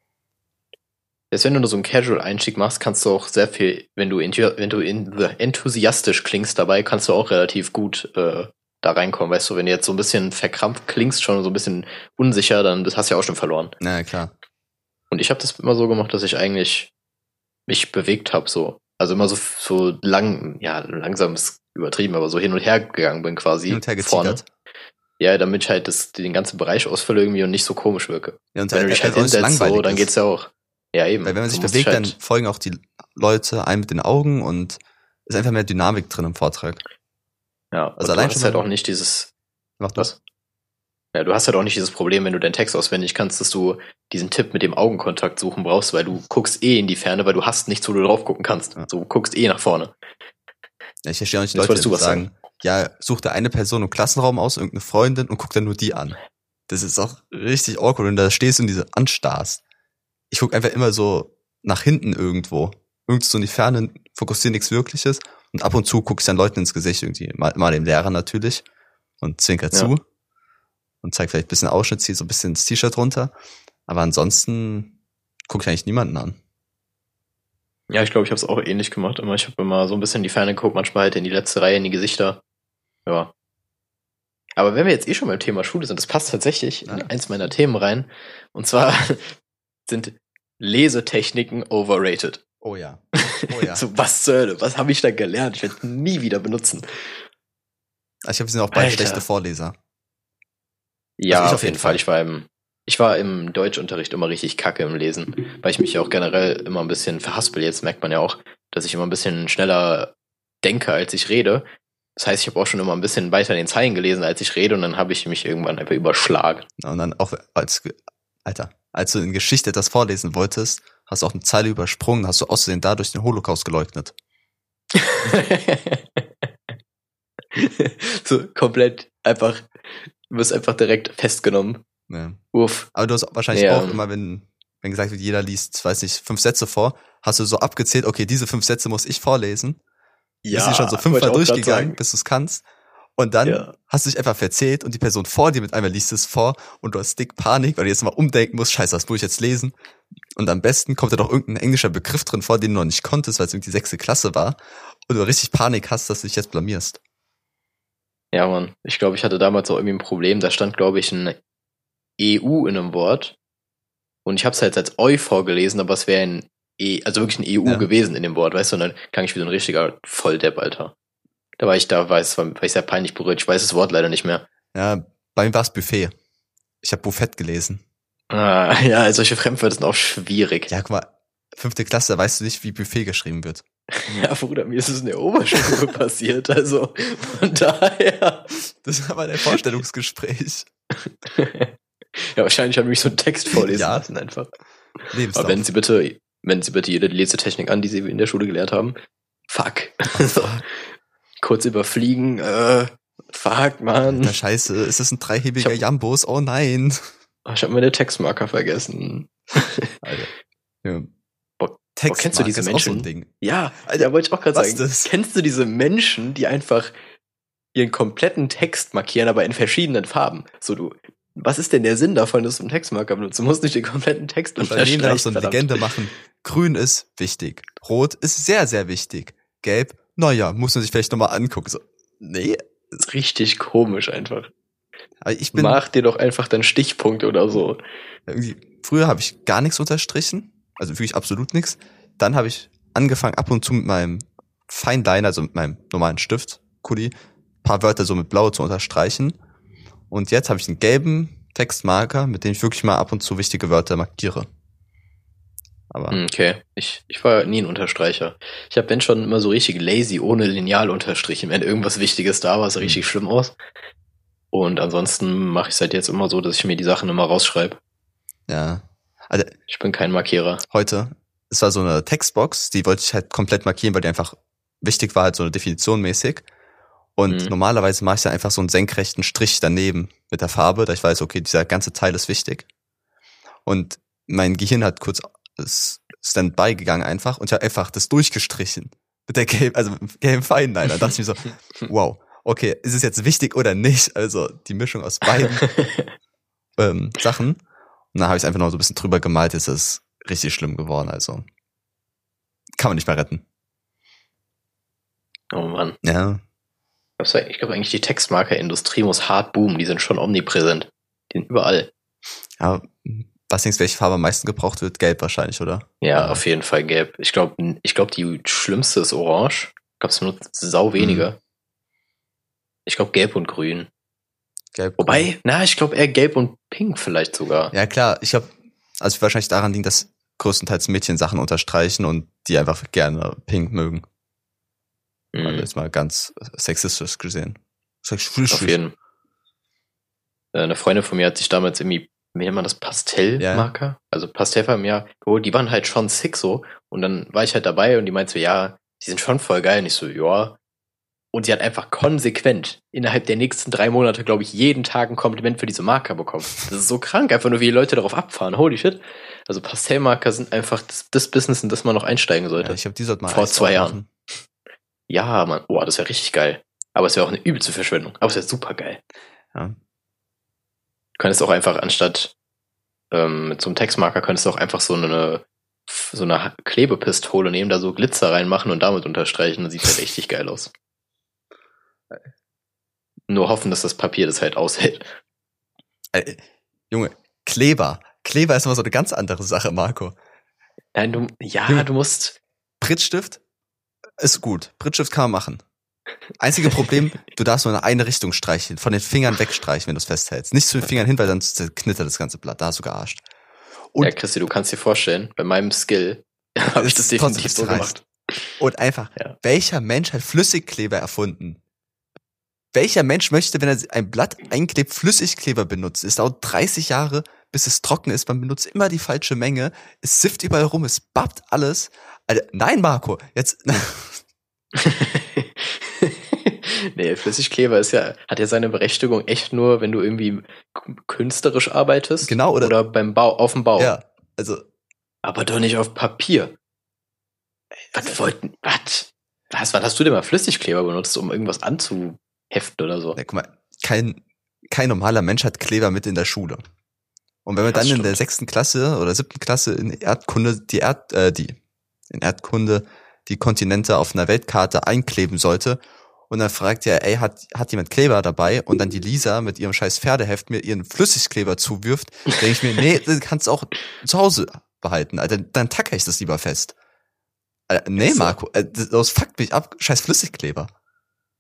A: Selbst wenn du nur so einen Casual-Einstieg machst, kannst du auch sehr viel, wenn du, wenn du enthusiastisch klingst dabei, kannst du auch relativ gut äh, da reinkommen. Weißt du, wenn du jetzt so ein bisschen verkrampft klingst, schon so ein bisschen unsicher, dann das hast du ja auch schon verloren.
B: na klar.
A: Und ich habe das immer so gemacht, dass ich eigentlich mich bewegt habe, so. Also immer so, so lang, ja, langsam ist übertrieben, aber so hin und her gegangen bin quasi.
B: Hin und her
A: vorne. Ja, damit ich halt das, den ganzen Bereich ausfülle irgendwie und nicht so komisch wirke.
B: Ja, und
A: Wenn du dich halt
B: auch nicht
A: hinsetzt, so, dann
B: ist.
A: geht's ja auch. Ja, eben.
B: Weil wenn man sich
A: musst
B: bewegt,
A: dich
B: dann
A: halt,
B: folgen auch die Leute ein mit den Augen und ist einfach mehr Dynamik drin im Vortrag.
A: Ja,
B: Also allein schon
A: hast halt auch nicht dieses,
B: Macht
A: was? Ja, du hast halt auch nicht dieses Problem, wenn du deinen Text auswendig kannst, dass du diesen Tipp mit dem Augenkontakt suchen brauchst, weil du guckst eh in die Ferne, weil du hast nichts, wo du drauf gucken kannst.
B: Ja.
A: So, du guckst eh nach vorne.
B: Ja, ich verstehe auch nicht Leute,
A: du was
B: sagen, ja, such dir eine Person im Klassenraum aus, irgendeine Freundin und guck dann nur die an. Das ist auch richtig awkward und da stehst du und diese anstarrst. Ich guck einfach immer so nach hinten irgendwo. Irgendwo so in die Ferne, fokussiere nichts Wirkliches und ab und zu guck ich dann Leuten ins Gesicht irgendwie, mal, mal dem Lehrer natürlich und zwinker
A: Ja.
B: zu und zeig vielleicht ein bisschen Ausschnitt, zieh so ein bisschen das T-Shirt runter. Aber ansonsten guckt eigentlich niemanden an.
A: Ja, ich glaube, ich habe es auch ähnlich gemacht. Immer, ich habe immer so ein bisschen in die Ferne geguckt, manchmal halt in die letzte Reihe, in die Gesichter. Ja. Aber wenn wir jetzt eh schon beim Thema Schule sind, das passt tatsächlich in
B: Ah.
A: eins meiner Themen rein. Und zwar (laughs) sind Lesetechniken overrated.
B: Oh ja. Oh (laughs) ja.
A: So, was zur Hölle? Was habe ich da gelernt? Ich werde nie wieder benutzen.
B: Also ich glaube, wir sind auch beide
A: Alter.
B: schlechte Vorleser.
A: Ja,
B: Also
A: auf jeden Fall. Ich war im, ich war im Deutschunterricht immer richtig kacke im Lesen, weil ich mich ja auch generell immer ein bisschen verhaspel. Jetzt merkt man ja auch, dass ich immer ein bisschen schneller denke, als ich rede. Das heißt, ich habe auch schon immer ein bisschen weiter in den Zeilen gelesen, als ich rede, und dann habe ich mich irgendwann einfach überschlagen.
B: Und dann auch als, Alter, als du in Geschichte etwas vorlesen wolltest, hast du auch eine Zeile übersprungen, hast du außerdem dadurch den Holocaust geleugnet. (laughs)
A: so komplett einfach, du wirst einfach direkt festgenommen.
B: Ja.
A: Uff.
B: Aber du hast wahrscheinlich
A: Ja.
B: auch immer, wenn, wenn gesagt wird, jeder liest, weiß nicht, fünf Sätze vor, hast du so abgezählt, okay, diese fünf Sätze muss ich vorlesen. Ja, bist du schon so fünfmal durchgegangen, bis du es kannst. Und dann
A: Ja.
B: hast du dich einfach verzählt und die Person vor dir mit einmal liest es vor und du hast dick Panik, weil du jetzt mal umdenken musst, scheiße, was muss ich jetzt lesen? Und am besten kommt da doch irgendein englischer Begriff drin vor, den du noch nicht konntest, weil es irgendwie sechste Klasse war und du richtig Panik hast, dass du dich jetzt blamierst.
A: Ja, Mann. Ich glaube, ich hatte damals auch irgendwie ein Problem. Da stand, glaube ich, ein EU in einem Wort. Und ich habe es halt als Eu vorgelesen, aber es wäre ein E, also wirklich ein EU
B: Ja.
A: gewesen in dem Wort, weißt du? Und dann klang ich wie so ein richtiger Volldepp, Alter. Da war ich da, war, es, war, war ich sehr peinlich berührt. Ich weiß das Wort leider nicht mehr.
B: Ja, bei mir war es Buffet. Ich habe Buffett gelesen.
A: Ah, (laughs) ja, solche Fremdwörter sind auch schwierig.
B: Ja, guck mal, fünfte Klasse, da weißt du nicht, wie Buffet geschrieben wird. (laughs)
A: Ja, Bruder, mir ist es in der Oberstufe (laughs) passiert. Also von daher.
B: Das war mein Vorstellungsgespräch.
A: ja, wahrscheinlich haben mich so einen Text vorlesen
B: Ja.
A: lassen einfach.
B: Lebenslauf.
A: Aber wenn Sie bitte, wenn Sie bitte jede Lesetechnik an, die Sie in der Schule gelehrt haben, fuck. (laughs) Kurz überfliegen, äh, fuck, Mann.
B: Na scheiße, ist das ein dreihebiger
A: Ich hab-
B: Jambos? Oh nein.
A: Ich habe meine Textmarker vergessen.
B: Alter. Ja.
A: Boah,
B: Textmarke
A: kennst du diese
B: so
A: Menschen?
B: Ding.
A: Ja, Alter, wollte ich auch gerade sagen.
B: das?
A: Kennst du diese Menschen, die einfach ihren kompletten Text markieren, aber in verschiedenen Farben? So du, was ist denn der Sinn davon, dass du einen Textmarker benutzt? Du musst nicht den kompletten Text
B: Und bei so eine
A: verdammt.
B: Legende machen. Grün ist wichtig. Rot ist sehr, sehr wichtig. Gelb, naja, muss man sich vielleicht nochmal angucken. So, nee,
A: ist richtig komisch einfach.
B: aber ich bin
A: Mach dir doch einfach dann Stichpunkte oder so.
B: früher habe ich gar nichts unterstrichen. Also wirklich absolut nichts. Dann habe ich angefangen ab und zu mit meinem Feinliner, also mit meinem normalen Stift, Kuli, paar Wörter so mit blau zu unterstreichen. Und jetzt habe ich einen gelben Textmarker, mit dem ich wirklich mal ab und zu wichtige Wörter markiere. Aber
A: Hm, Okay, ich, ich war nie ein Unterstreicher. Ich habe wenn schon immer so richtig lazy ohne Lineal unterstrichen, wenn irgendwas Wichtiges da war, sah
B: Mhm.
A: richtig schlimm aus. Und ansonsten mache ich es halt jetzt immer so, dass ich mir die Sachen immer rausschreibe.
B: ja, also
A: Ich bin kein Markierer.
B: heute, es war so eine Textbox, die wollte ich halt komplett markieren, weil die einfach wichtig war, halt so eine Definition mäßig. Und
A: Mhm.
B: normalerweise mache ich dann einfach so einen senkrechten Strich daneben mit der Farbe, da ich weiß, okay, dieser ganze Teil ist wichtig. Und mein Gehirn hat kurz Standby gegangen einfach und ich habe einfach das durchgestrichen. Mit der gelben, also gelben Feinliner. Da dachte ich mir so, (laughs) wow, okay, ist es jetzt wichtig oder nicht? Also die Mischung aus beiden (laughs) ähm, Sachen. Und dann habe ich es einfach noch so ein bisschen drüber gemalt, ist es richtig schlimm geworden. Also kann man nicht mehr retten.
A: oh Mann.
B: Ja,
A: Ich glaube ich glaub eigentlich, die Textmarkerindustrie muss hart boomen. Die sind schon omnipräsent. Die sind überall.
B: ja was denkst du, welche Farbe am meisten gebraucht wird? Gelb wahrscheinlich, oder?
A: Ja,
B: Ja.
A: auf jeden Fall gelb. Ich glaube, ich glaub, die schlimmste ist orange. Ich glaube, es benutzt sau wenige.
B: Mhm.
A: Ich glaube, gelb und grün.
B: Gelb.
A: Wobei, na, ich glaube eher gelb und pink vielleicht sogar.
B: Ja, klar. Ich glaube, also wahrscheinlich daran liegt, dass größtenteils Mädchen Sachen unterstreichen und die einfach gerne pink mögen. Also
A: Mhm.
B: jetzt mal ganz sexistisch gesehen. Sexistisch.
A: Auf jeden Äh, Eine Freundin von mir hat sich damals irgendwie, wie nennt man das, Pastellmarker? Also Pastellfarben, ja, geholt. Die waren halt schon sick so. Und dann war ich halt dabei und die meinte so, ja, die sind schon voll geil. Und ich so, ja. Und sie hat einfach konsequent innerhalb der nächsten drei Monate, glaube ich, jeden Tag ein Kompliment für diese Marker bekommen. Das ist so krank, einfach nur wie die Leute darauf abfahren. Holy shit. Also Pastellmarker sind einfach das, das Business, in das man noch einsteigen sollte.
B: Ja, ich glaube, die sollte mal
A: Vor zwei Jahren. Ja, Mann. Oh, das wäre richtig geil. Aber es wäre auch eine übelste Verschwendung. Aber es wäre super geil.
B: Ja.
A: Du könntest auch einfach anstatt ähm, mit so einem Textmarker könntest du auch einfach so eine so eine Klebepistole nehmen, da so Glitzer reinmachen und damit unterstreichen. Dann sieht halt richtig geil aus. Nur hoffen, dass das Papier das halt aushält.
B: Äh, Junge, Kleber. Kleber ist immer so eine ganz andere Sache, Marco.
A: Nein, du, ja, Junge, du musst.
B: Prittstift ist gut. Prittstift kann man machen. Einzige Problem, du darfst nur in eine Richtung streichen, von den Fingern wegstreichen, wenn du es festhältst. Nicht zu den Fingern hin, weil dann knittert das ganze Blatt. Da hast du gearscht.
A: Und ja, Christi, du kannst dir vorstellen, bei meinem Skill habe ich das definitiv so gemacht.
B: Und einfach, ja. welcher Mensch hat Flüssigkleber erfunden? Welcher Mensch möchte, wenn er ein Blatt einklebt, Flüssigkleber benutzen? Es dauert 30 Jahre, bis es trocken ist. Man benutzt immer die falsche Menge. Es sifft überall rum, es babbt alles. Alter, nein, Marco, jetzt. (laughs)
A: nee, Flüssigkleber ist ja, hat ja seine Berechtigung echt nur, wenn du irgendwie künstlerisch arbeitest.
B: Genau, oder?
A: Oder beim Bau, auf dem Bau.
B: Ja, also.
A: Aber doch nicht auf Papier. Was wollten, was? Was, wann hast du denn mal Flüssigkleber benutzt, um irgendwas anzu, heften oder so.
B: Ja, guck mal, kein, kein normaler Mensch hat Kleber mit in der Schule. Und wenn man das dann stimmt. in der sechsten Klasse oder siebten Klasse in Erdkunde die Erd, äh, die, in Erdkunde die Kontinente auf einer Weltkarte einkleben sollte und dann fragt er, ey, hat, hat jemand Kleber dabei? Und dann die Lisa mit ihrem scheiß Pferdeheft mir ihren Flüssigkleber zuwirft, denke ich mir, nee, (laughs) das kannst du auch zu Hause behalten. Alter, dann tacke ich das lieber fest. Alter, nee, Marco, äh, das fuckt mich ab, scheiß Flüssigkleber.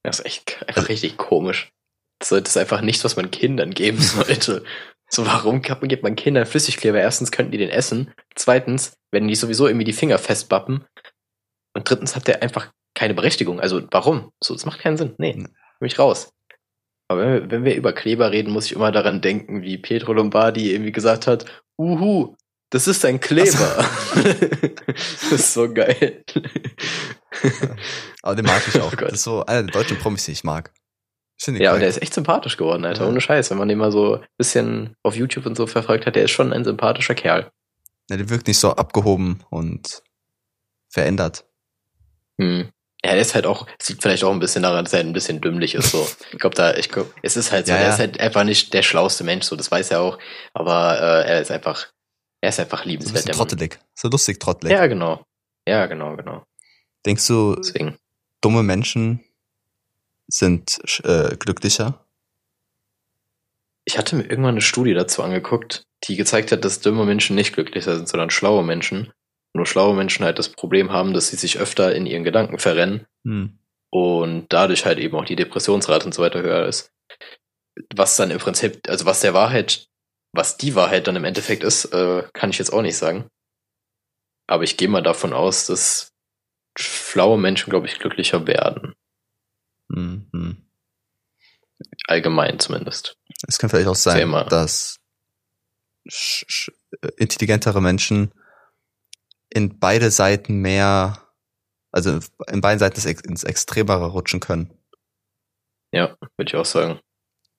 A: Das ist echt einfach richtig komisch. Das ist einfach nichts, was man Kindern geben (laughs) sollte. so, warum gibt man Kindern Flüssigkleber? Erstens könnten die den essen. Zweitens werden die sowieso irgendwie die Finger festbappen. Und drittens hat der einfach keine Berechtigung. Also, warum? So, das macht keinen Sinn. Nee, bin ich raus. Aber wenn wir, wenn wir über Kleber reden, muss ich immer daran denken, wie Pietro Lombardi irgendwie gesagt hat, uhu, das ist ein Kleber. So. (laughs) das ist so geil.
B: Aber den mag ich (laughs) auch. Oh das ist so einer der deutschen Promis, die ich mag.
A: Ja, und der ist echt sympathisch geworden, Alter. Ja. Ohne Scheiß. Wenn man den mal so ein bisschen auf YouTube und so verfolgt hat, der ist schon ein sympathischer Kerl.
B: Ja, der wirkt nicht so abgehoben und verändert.
A: Hm. Ja, der ist halt auch, sieht vielleicht auch ein bisschen daran, dass er ein bisschen dümmlich ist, so. (laughs) Ich glaube, da, ich glaube, es ist halt so, ja, er ist halt einfach nicht der schlauste Mensch, so, das weiß er auch. Aber äh, er ist einfach, er ist einfach liebenswert.
B: So trottelig. So lustig trottelig.
A: Ja, genau. Ja, genau, genau.
B: Denkst du, Deswegen. dumme Menschen sind äh, glücklicher?
A: Ich hatte mir irgendwann eine Studie dazu angeguckt, die gezeigt hat, dass dumme Menschen nicht glücklicher sind, sondern schlaue Menschen. Nur schlaue Menschen halt das Problem haben, dass sie sich öfter in ihren Gedanken verrennen hm. und dadurch halt eben auch die Depressionsrate und so weiter höher ist. Was dann im Prinzip, also was der Wahrheit, was die Wahrheit dann im Endeffekt ist, äh, kann ich jetzt auch nicht sagen. Aber ich gehe mal davon aus, dass schlaue Menschen, glaube ich, glücklicher werden. Mhm. Allgemein zumindest.
B: Es kann vielleicht auch sein, dass intelligentere Menschen in beide Seiten mehr, also in beiden Seiten ins Extremere rutschen können.
A: Ja, würde ich auch sagen.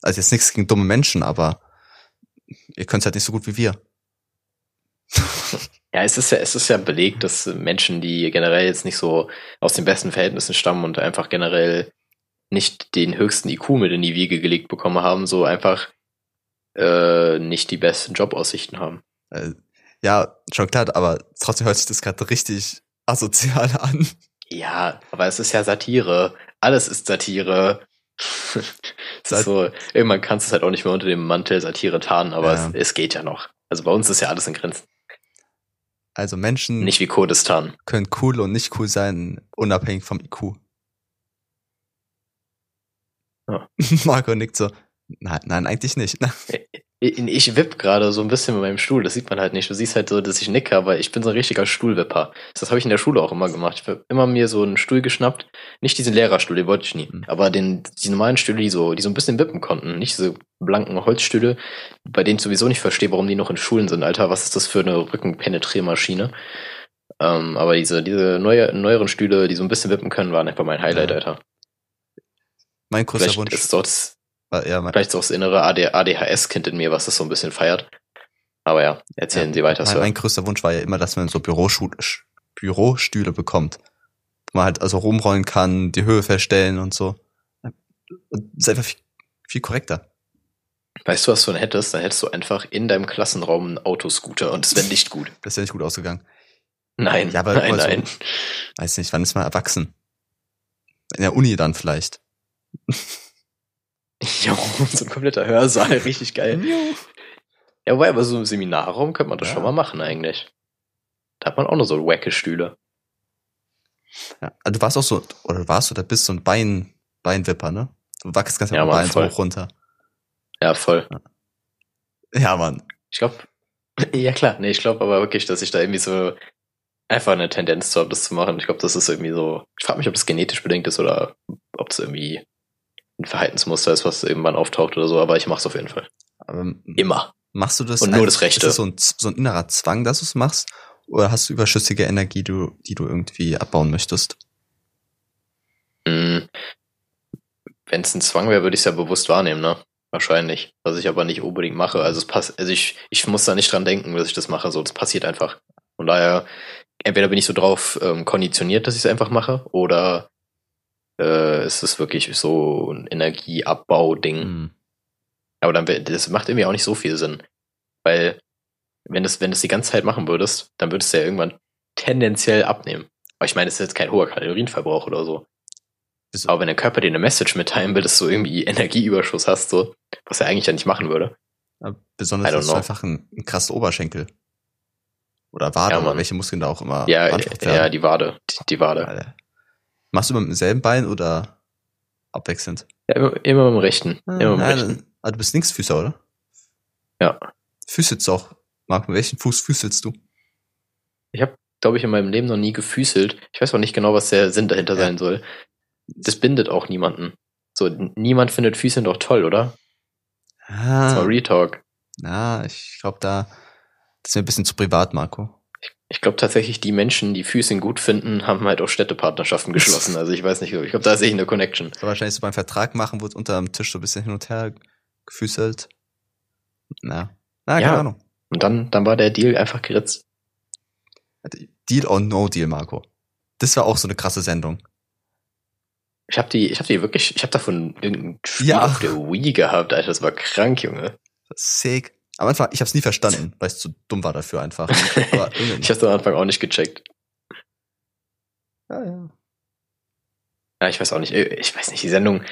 B: Also jetzt nichts gegen dumme Menschen, aber ihr könnt es halt nicht so gut wie wir.
A: Ja, es ist ja, es ist ja belegt, dass Menschen, die generell jetzt nicht so aus den besten Verhältnissen stammen und einfach generell nicht den höchsten IQ mit in die Wiege gelegt bekommen haben, so einfach äh, nicht die besten Jobaussichten haben.
B: Äh, ja, schon klar, aber trotzdem hört sich das gerade richtig asozial an.
A: Ja, aber es ist ja Satire. Alles ist Satire. So, irgendwann kannst du es halt auch nicht mehr unter dem Mantel Satire tarnen, aber ja. es, es geht ja noch. Also bei uns ist ja alles in Grenzen.
B: Also Menschen
A: nicht wie Kurdistan
B: können cool und nicht cool sein, unabhängig vom IQ. Ja. (laughs) Marco nickt so. Nein, nein, eigentlich nicht. (laughs)
A: Ich wipp gerade so ein bisschen mit meinem Stuhl, das sieht man halt nicht. Du siehst halt so, dass ich nicke, aber ich bin so ein richtiger Stuhlwipper. Das habe ich in der Schule auch immer gemacht. Ich habe immer mir so einen Stuhl geschnappt. Nicht diesen Lehrerstuhl, den wollte ich nie. Mhm. Aber den, die normalen Stühle, die so, die so ein bisschen wippen konnten. Nicht diese blanken Holzstühle, bei denen ich sowieso nicht verstehe, warum die noch in Schulen sind, Alter. Was ist das für eine Rückenpenetriermaschine? Ähm, aber diese, diese neue, neueren Stühle, die so ein bisschen wippen können, waren einfach mein Highlight, ja. Alter.
B: Mein Vielleicht Wunsch.
A: Ist dort ja, Vielleicht so das innere ADHS-Kind in mir, was das so ein bisschen feiert. Aber ja, erzählen ja, Sie weiter.
B: Mein, mein, größter Wunsch war ja immer, dass man so Bürostühle bekommt. Wo man halt also rumrollen kann, die Höhe verstellen und so. Und ist einfach viel, viel korrekter.
A: Weißt du, was du dann hättest? Dann hättest du einfach in deinem Klassenraum einen Autoscooter und es wäre nicht gut.
B: Das wäre nicht gut ausgegangen.
A: Nein,
B: Ja, aber
A: nein,
B: guck mal, so-
A: nein.
B: Weiß nicht, wann ist man erwachsen? In der Uni dann vielleicht.
A: Jo, so ein kompletter Hörsaal, richtig geil. Ja, wobei, aber so im Seminarraum könnte man das
B: Ja.
A: schon mal machen eigentlich. Da hat man auch noch so wacke Stühle.
B: Ja. Also du warst auch so, oder du warst oder bist so ein Bein, Beinwipper, ne? Du wachst ganz
A: Ja, Mann,
B: Bein
A: voll.
B: hoch runter.
A: Ja, voll.
B: Ja, Mann.
A: Ich glaube, (laughs) ja klar, nee, ich glaube aber wirklich, dass ich da irgendwie so einfach eine Tendenz zu habe, das zu machen. Ich glaube, das ist irgendwie so, ich frage mich, ob das genetisch bedingt ist oder ob es irgendwie ein Verhaltensmuster ist, was irgendwann auftaucht oder so, aber ich mache es auf jeden Fall.
B: Aber
A: Immer.
B: machst du das?
A: Und nur das Rechte.
B: Ist das so ein, so ein innerer Zwang, dass du es machst? Oder hast du überschüssige Energie, du, die du irgendwie abbauen möchtest?
A: Hm. Wenn es ein Zwang wäre, würde ich es ja bewusst wahrnehmen, ne? Wahrscheinlich. Was ich aber nicht unbedingt mache. Also es passt, also ich, ich muss da nicht dran denken, dass ich das mache. So, das passiert einfach. Von daher, entweder bin ich so drauf ähm, konditioniert, dass ich es einfach mache, oder äh, ist es wirklich so ein Energieabbau-Ding.
B: Hm.
A: Aber dann das macht irgendwie auch nicht so viel Sinn. Weil, wenn du es wenn die ganze Zeit machen würdest, dann würdest du ja irgendwann tendenziell abnehmen. Aber ich meine, es ist jetzt kein hoher Kalorienverbrauch oder so. Aber wenn der Körper dir eine Message mitteilen will, dass du irgendwie (laughs) Energieüberschuss hast, so, was er eigentlich ja nicht machen würde. I
B: Besonders
A: know.
B: einfach einen, einen krassen Oberschenkel. Oder Wade,
A: Ja,
B: oder welche Muskeln da auch immer
A: Ja, ja, die Wade. Die, die Wade.
B: Alter. Machst du immer mit demselben Bein oder abwechselnd?
A: Ja, immer, immer mit dem Rechten. Immer mit dem
B: Nein,
A: Rechten.
B: ah, du bist Linksfüßer, oder?
A: Ja.
B: Füßelst du auch. Marc, mit welchem Fuß füßelst du?
A: Ich habe, glaube ich, in meinem Leben noch nie gefüßelt. Ich weiß auch nicht genau, was der Sinn dahinter
B: Ja.
A: sein soll. Das bindet auch niemanden. So, niemand findet Füße doch toll, oder?
B: Ah,
A: Das war Retalk.
B: na, ich glaube, da das ist mir ein bisschen zu privat, Marco.
A: Ich glaube tatsächlich, die Menschen, die Füße gut finden, haben halt auch Städtepartnerschaften geschlossen. (laughs) Also ich weiß nicht, ich glaube, da sehe ich eine Connection.
B: Aber wahrscheinlich so beim Vertrag machen, wurde unter dem Tisch so ein bisschen hin und her gefüßelt. Na, na
A: Ja.
B: keine Ahnung.
A: Und dann, dann war der Deal einfach geritzt.
B: Deal or no Deal, Marco. Das war auch so eine krasse Sendung.
A: Ich habe die, ich habe die wirklich, ich habe davon irgendein Spiel
B: Ja.
A: auf der Wii gehabt, Alter, das war krank, Junge.
B: Sick. Am Anfang, ich habe es nie verstanden, weil ich zu dumm war dafür einfach. (laughs)
A: Ich habe am Anfang auch nicht gecheckt.
B: ja, ja.
A: Ja, ich weiß auch nicht, äh, ich weiß nicht, die Sendung,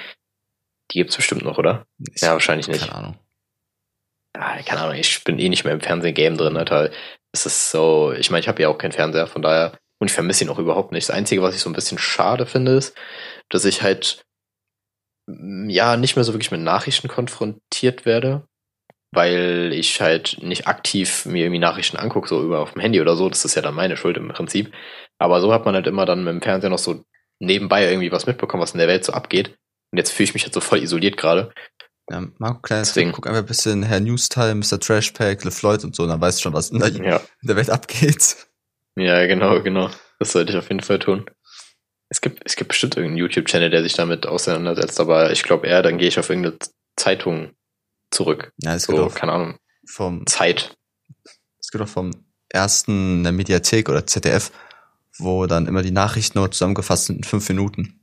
A: die gibt's bestimmt noch, oder?
B: Ich,
A: Ja, wahrscheinlich nicht.
B: Keine Ahnung.
A: Ah, keine Ahnung, ich bin eh nicht mehr im Fernsehgame drin, Alter. Es ist so, ich meine, ich habe ja auch keinen Fernseher, von daher, und ich vermisse ihn auch überhaupt nicht. Das Einzige, was ich so ein bisschen schade finde, ist, dass ich halt, ja, nicht mehr so wirklich mit Nachrichten konfrontiert werde, weil ich halt nicht aktiv mir irgendwie Nachrichten angucke, so über auf dem Handy oder so. Das ist ja dann meine Schuld im Prinzip. Aber so hat man halt immer dann mit dem Fernseher noch so nebenbei irgendwie was mitbekommen, was in der Welt so abgeht. Und jetzt fühle ich mich halt so voll isoliert gerade.
B: Ja, Marco, kleines
A: Deswegen.
B: Guck einfach ein bisschen Herr Newstime, Mr. Trashpack, LeFloid und so, dann weißt du schon, was in der, in
A: Ja.
B: der Welt abgeht.
A: Ja, genau, genau. Das sollte ich auf jeden Fall tun. Es gibt, es gibt bestimmt irgendeinen YouTube-Channel, der sich damit auseinandersetzt, aber ich glaube eher, dann gehe ich auf irgendeine Zeitung zurück.
B: Ja, es
A: So,
B: auch
A: keine Ahnung,
B: vom,
A: Zeit.
B: es gibt auch vom ersten in der Mediathek oder ZDF, wo dann immer die Nachrichten nur zusammengefasst sind in fünf Minuten.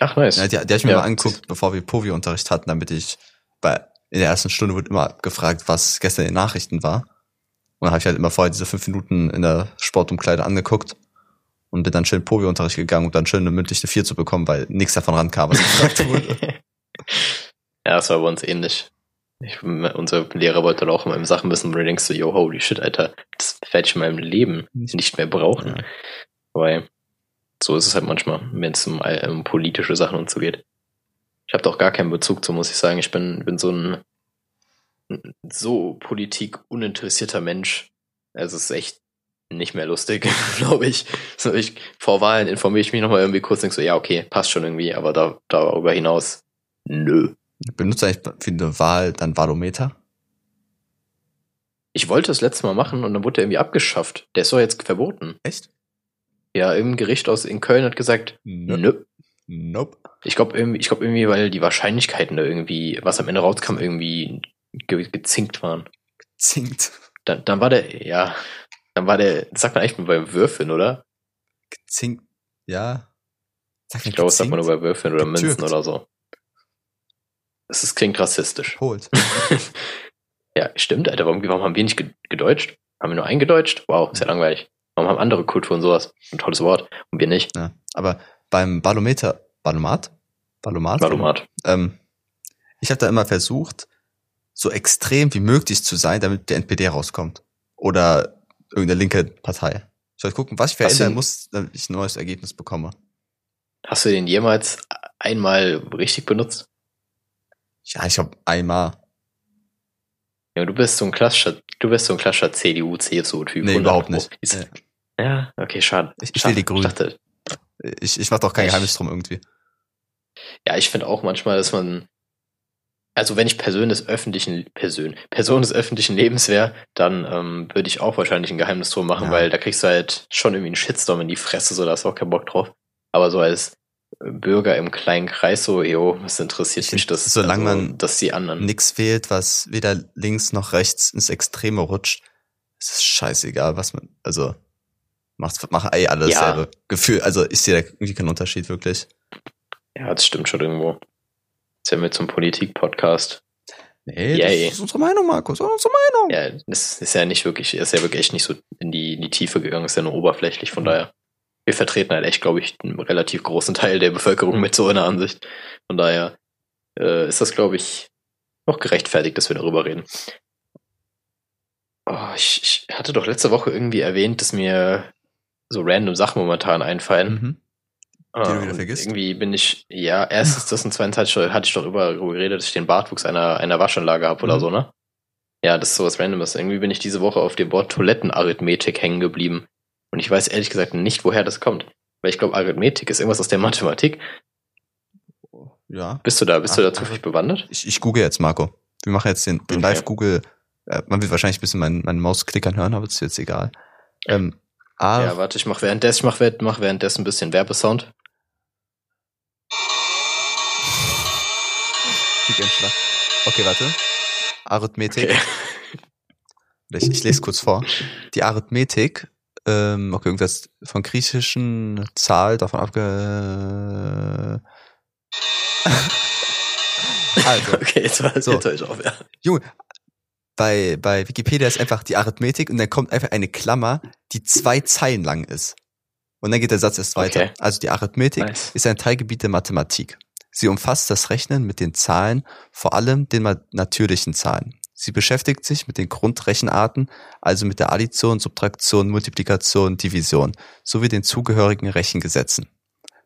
A: Ach, nice.
B: Ja, die, die habe ich mir
A: Ja,
B: mal angeguckt, bevor wir Povi-Unterricht hatten, damit ich bei in der ersten Stunde wurde immer gefragt, was gestern in den Nachrichten war. Und dann habe ich halt immer vorher diese fünf Minuten in der Sportumkleide angeguckt und bin dann schön Povi-Unterricht gegangen, um dann schön eine mündliche Vier zu bekommen, weil nichts davon rankam, was gefragt (laughs) wurde.
A: ja, das war bei uns ähnlich. Ich, unser Lehrer wollte auch immer im Sachen wissen, wo du denkst so, yo, holy shit, Alter, das werde ich in meinem Leben nicht mehr brauchen.
B: Ja.
A: Weil so ist es halt manchmal, wenn es um, um politische Sachen und so geht. Ich habe da auch gar keinen Bezug zu, muss ich sagen. Ich bin, bin so ein so politikuninteressierter Mensch. Also es ist echt nicht mehr lustig, (laughs) glaube ich. So, ich. Vor Wahlen informiere ich mich nochmal irgendwie kurz und denk so, ja, okay, passt schon irgendwie, aber da, darüber hinaus, nö.
B: Benutzt eigentlich für eine Wahl dann Valometer?
A: Ich wollte es letztes Mal machen und dann wurde der irgendwie abgeschafft. Der ist doch jetzt verboten.
B: Echt?
A: Ja, im Gericht aus in Köln hat gesagt, nö.
B: Nope.
A: Ich glaube irgendwie, ich glaube irgendwie, weil die Wahrscheinlichkeiten da irgendwie, was am Ende rauskam, irgendwie ge gezinkt waren.
B: Gezinkt.
A: Dann, dann war der, ja, dann war der, das sagt man eigentlich nur bei Würfeln, oder?
B: Gezinkt. Ja. Sag
A: Ich glaube, das sagt man nur bei Würfeln oder
B: Getürkt.
A: Münzen oder so. Das ist, klingt rassistisch.
B: Holt. (laughs)
A: Ja, stimmt, Alter. Warum, warum haben wir nicht ge- gedeutscht? Haben wir nur eingedeutscht? Wow, ist ja langweilig. Warum haben andere Kulturen sowas? Ein tolles Wort. Und wir nicht.
B: Ja. Aber beim Balometer, Balomat? Balomat?
A: Valomat.
B: Ähm, ich habe da immer versucht, so extrem wie möglich zu sein, damit der NPD rauskommt. Oder irgendeine linke Partei. Ich soll gucken, was ich verändern muss, damit ich ein neues Ergebnis bekomme.
A: Hast du den jemals einmal richtig benutzt?
B: Ja, ich glaube einmal.
A: Ja, du bist so ein klassischer, du bist so ein klassischer CDU, CSU-Typ.
B: Nee,
A: 100
B: überhaupt nicht. Nee.
A: Ja, okay, schade.
B: Ich- ich will die Grünen.
A: dachte,
B: Ich, ich mach doch kein
A: Ich-
B: Geheimnis drum irgendwie.
A: Ja, ich finde auch manchmal, dass man, also wenn ich Person des öffentlichen, Person, Person des öffentlichen Lebens wäre, dann ähm, würde ich auch wahrscheinlich ein Geheimnis drum machen,
B: Ja.
A: weil da kriegst du halt schon irgendwie einen Shitstorm in die Fresse, so da hast du auch keinen Bock drauf. Aber so als Bürger im kleinen Kreis, so, jo, was interessiert
B: Ich
A: mich das,
B: solange
A: also,
B: man
A: dass die anderen.
B: Nix wählt, was weder links noch rechts ins Extreme rutscht. Es ist scheißegal, was man, also, macht, machen eh alles
A: Ja.
B: dasselbe Gefühl. Also, ich sehe da irgendwie keinen Unterschied wirklich.
A: Ja, das stimmt schon irgendwo. Ist ja mit zum Politik-Podcast.
B: Nee,
A: Yay.
B: das ist unsere Meinung, Markus. Das ist unsere Meinung.
A: Ja, das ist ja nicht wirklich, ist ja wirklich echt nicht so in die, in die Tiefe gegangen, ist ja nur oberflächlich, von daher. Wir vertreten halt echt, glaube ich, einen relativ großen Teil der Bevölkerung mit so einer Ansicht. Von daher äh, ist das, glaube ich, noch gerechtfertigt, dass wir darüber reden. Oh, ich, ich hatte doch letzte Woche irgendwie erwähnt, dass mir so random Sachen momentan einfallen.
B: Mhm. Die du wieder
A: und
B: vergisst?
A: Irgendwie bin ich, ja, erstens (laughs) das und zweitens hatte ich, schon- hatte ich doch über, darüber geredet, dass ich den Bartwuchs einer, einer Waschanlage habe oder
B: Mhm.
A: so, ne? Ja, das ist sowas Randomes. Irgendwie bin ich diese Woche auf dem Wort Toilettenarithmetik hängen geblieben. Und ich weiß ehrlich gesagt nicht, woher das kommt. Weil ich glaube, Arithmetik ist irgendwas aus der Mathematik.
B: Ja.
A: Bist du da, bist du
B: Ach,
A: da zufällig bewandert?
B: Ich, ich google jetzt, Marco. Wir machen jetzt den, den
A: Okay.
B: Live-Google. Äh, man wird wahrscheinlich ein bisschen meinen mein Mausklickern hören, aber das ist jetzt egal. Ähm,
A: Ja, warte, ich mach währenddessen, ich mach, mach währenddessen ein bisschen Werbesound.
B: Okay, warte. Arithmetik.
A: Okay.
B: Ich, ich lese kurz vor. Die Arithmetik, ähm, okay, irgendwas von griechischen Zahl davon abge... (laughs) also,
A: Okay, jetzt war
B: So.
A: ich auf, ja.
B: Junge, bei, bei Wikipedia ist einfach die Arithmetik und dann kommt einfach eine Klammer, die zwei Zeilen lang ist. Und dann geht der Satz erst weiter.
A: Okay.
B: Also die Arithmetik
A: Nice.
B: ist ein Teilgebiet der Mathematik. Sie umfasst das Rechnen mit den Zahlen, vor allem den natürlichen Zahlen. Sie beschäftigt sich mit den Grundrechenarten, also mit der Addition, Subtraktion, Multiplikation, Division, sowie den zugehörigen Rechengesetzen.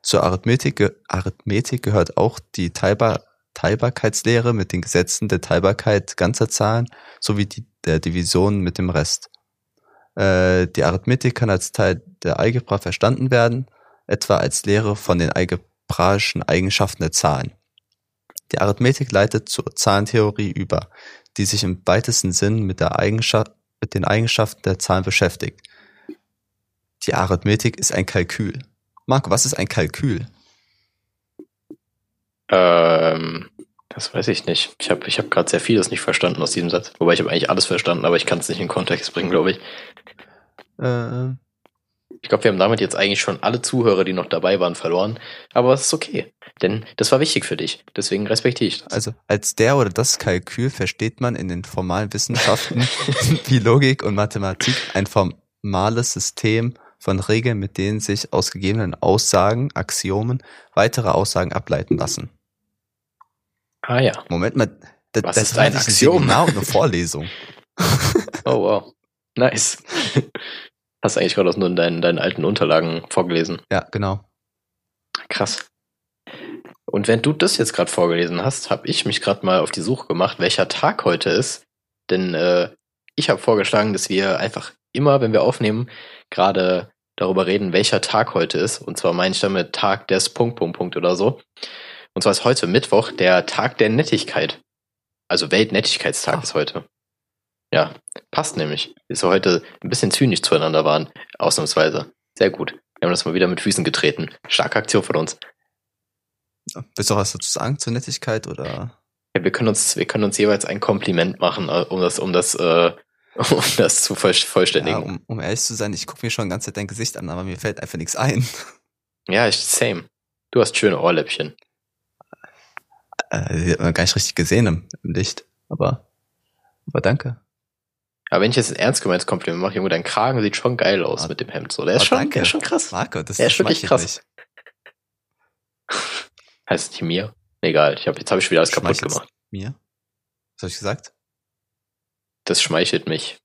B: Zur Arithmetik, Arithmetik gehört auch die Teilbar Teilbarkeitslehre mit den Gesetzen der Teilbarkeit ganzer Zahlen sowie die, der Division mit dem Rest. Äh, die Arithmetik kann als Teil der Algebra verstanden werden, etwa als Lehre von den algebraischen Eigenschaften der Zahlen. Die Arithmetik leitet zur Zahlentheorie über, die sich im weitesten Sinn mit, der Eigenschaft, mit den Eigenschaften der Zahlen beschäftigt. Die Arithmetik ist ein Kalkül. Marco, was ist ein Kalkül?
A: Ähm, das weiß ich nicht. Ich habe ich hab gerade sehr vieles nicht verstanden aus diesem Satz. Wobei ich habe eigentlich alles verstanden, aber ich kann es nicht in Kontext bringen, glaube ich.
B: Äh,
A: Ich glaube, wir haben damit jetzt eigentlich schon alle Zuhörer, die noch dabei waren, verloren. Aber es ist okay. Denn das war wichtig für dich. Deswegen respektiere ich das.
B: Also als der oder das Kalkül versteht man in den formalen Wissenschaften (laughs) wie Logik und Mathematik ein formales System von Regeln, mit denen sich aus gegebenen Aussagen, Axiomen, weitere Aussagen ableiten lassen.
A: Ah ja.
B: Moment mal, das,
A: Was
B: das
A: ist ein Axiom?
B: Und eine Vorlesung. (laughs)
A: Oh wow. Nice. (laughs) Hast du eigentlich gerade aus nur deinen, deinen alten Unterlagen vorgelesen.
B: Ja, genau.
A: Krass. Und wenn du das jetzt gerade vorgelesen hast, habe ich mich gerade mal auf die Suche gemacht, welcher Tag heute ist. Denn äh, ich habe vorgeschlagen, dass wir einfach immer, wenn wir aufnehmen, gerade darüber reden, welcher Tag heute ist. Und zwar meine ich damit Tag des Punkt, Punkt, Punkt oder so. Und zwar ist heute Mittwoch der Tag der Nettigkeit. Also Weltnettigkeitstag
B: Ach.
A: ist heute. Ja, passt nämlich. Wir heute ein bisschen zynisch zueinander waren. Ausnahmsweise. Sehr gut. Wir haben das mal wieder mit Füßen getreten. Starke Aktion von uns.
B: Willst du was dazu sagen zur Nettigkeit oder?
A: Ja, wir können uns, wir können uns jeweils ein Kompliment machen, äh, um das, um das, äh, (laughs) um das zu voll,
B: Ja,
A: vollständigen.
B: um, um ehrlich zu sein, ich gucke mir schon die ganze Zeit dein Gesicht an, aber mir fällt einfach nichts ein. (laughs)
A: Ja, ich, same. Du hast schöne Ohrläppchen.
B: Äh, die hat man gar nicht richtig gesehen im, im Licht. Aber, aber danke.
A: Aber wenn ich jetzt ein ernst gemeintes Kompliment mache, Junge, dein Kragen sieht schon geil aus
B: Ah,
A: mit dem Hemd. So, der ist
B: ah,
A: schon,
B: danke.
A: der ist schon krass.
B: Marco, das,
A: Der ist wirklich krass. (laughs) Heißt nicht mir? Egal, ich hab, jetzt habe ich wieder alles kaputt gemacht.
B: Mir? Was habe ich gesagt?
A: Das schmeichelt mich,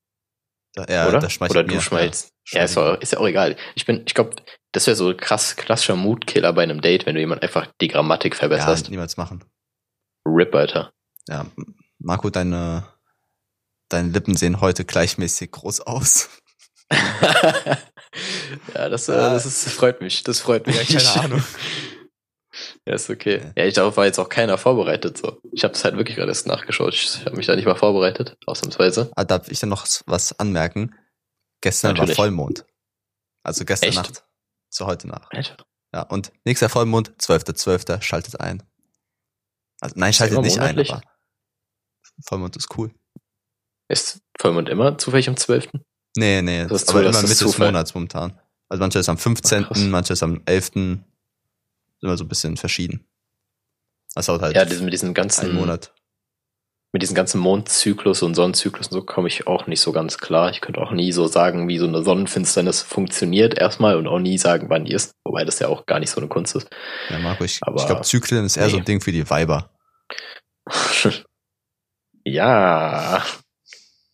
B: Da, ja,
A: oder?
B: das schmeichelt
A: Oder
B: mir.
A: du schmeichelst.
B: Ja,
A: Ja, ist, auch, ist ja auch egal. Ich bin, ich glaube, das wäre so krass klassischer Moodkiller bei einem Date, wenn du jemand einfach die Grammatik
B: ja,
A: verbesserst.
B: niemals machen.
A: Rip, Alter.
B: Ja, Marco, deine, deine Lippen sehen heute gleichmäßig groß aus. (laughs)
A: ja, das, äh,
B: Ah.
A: das ist, freut mich. Das freut mich.
B: Ja, keine (laughs) Ahnung.
A: Ja, ist okay. Ja, ich darauf war jetzt auch keiner vorbereitet. So. Ich habe es halt wirklich gerade erst nachgeschaut. Ich habe mich da nicht mal vorbereitet, ausnahmsweise.
B: Ah, darf ich dann noch was anmerken? Gestern
A: Natürlich.
B: war Vollmond. Also gestern
A: Echt?
B: Nacht zu heute Nacht.
A: Alter.
B: Ja, und nächster Vollmond, 12.12., schaltet ein. Also nein, schaltet nicht ein, aber Vollmond ist cool.
A: Ist Vollmond immer zufällig am 12.?
B: Nee, nee,
A: Das ist
B: aber immer Mitte des. Monats momentan. Also manche ist am 15.,
A: Ach,
B: manche ist am 11., immer so ein bisschen verschieden. Das dauert halt
A: Ja, mit diesem ganzen
B: Monat.
A: mit diesem ganzen Mondzyklus und Sonnenzyklus und so komme ich auch nicht so ganz klar. Ich könnte auch nie so sagen, wie so eine Sonnenfinsternis funktioniert erstmal und auch nie sagen, wann die ist, wobei das ja auch gar nicht so eine Kunst ist.
B: Ja, Marco, ich, ich glaube, Zyklen ist eher so
A: Nee.
B: ein Ding für die Weiber. (laughs)
A: ja,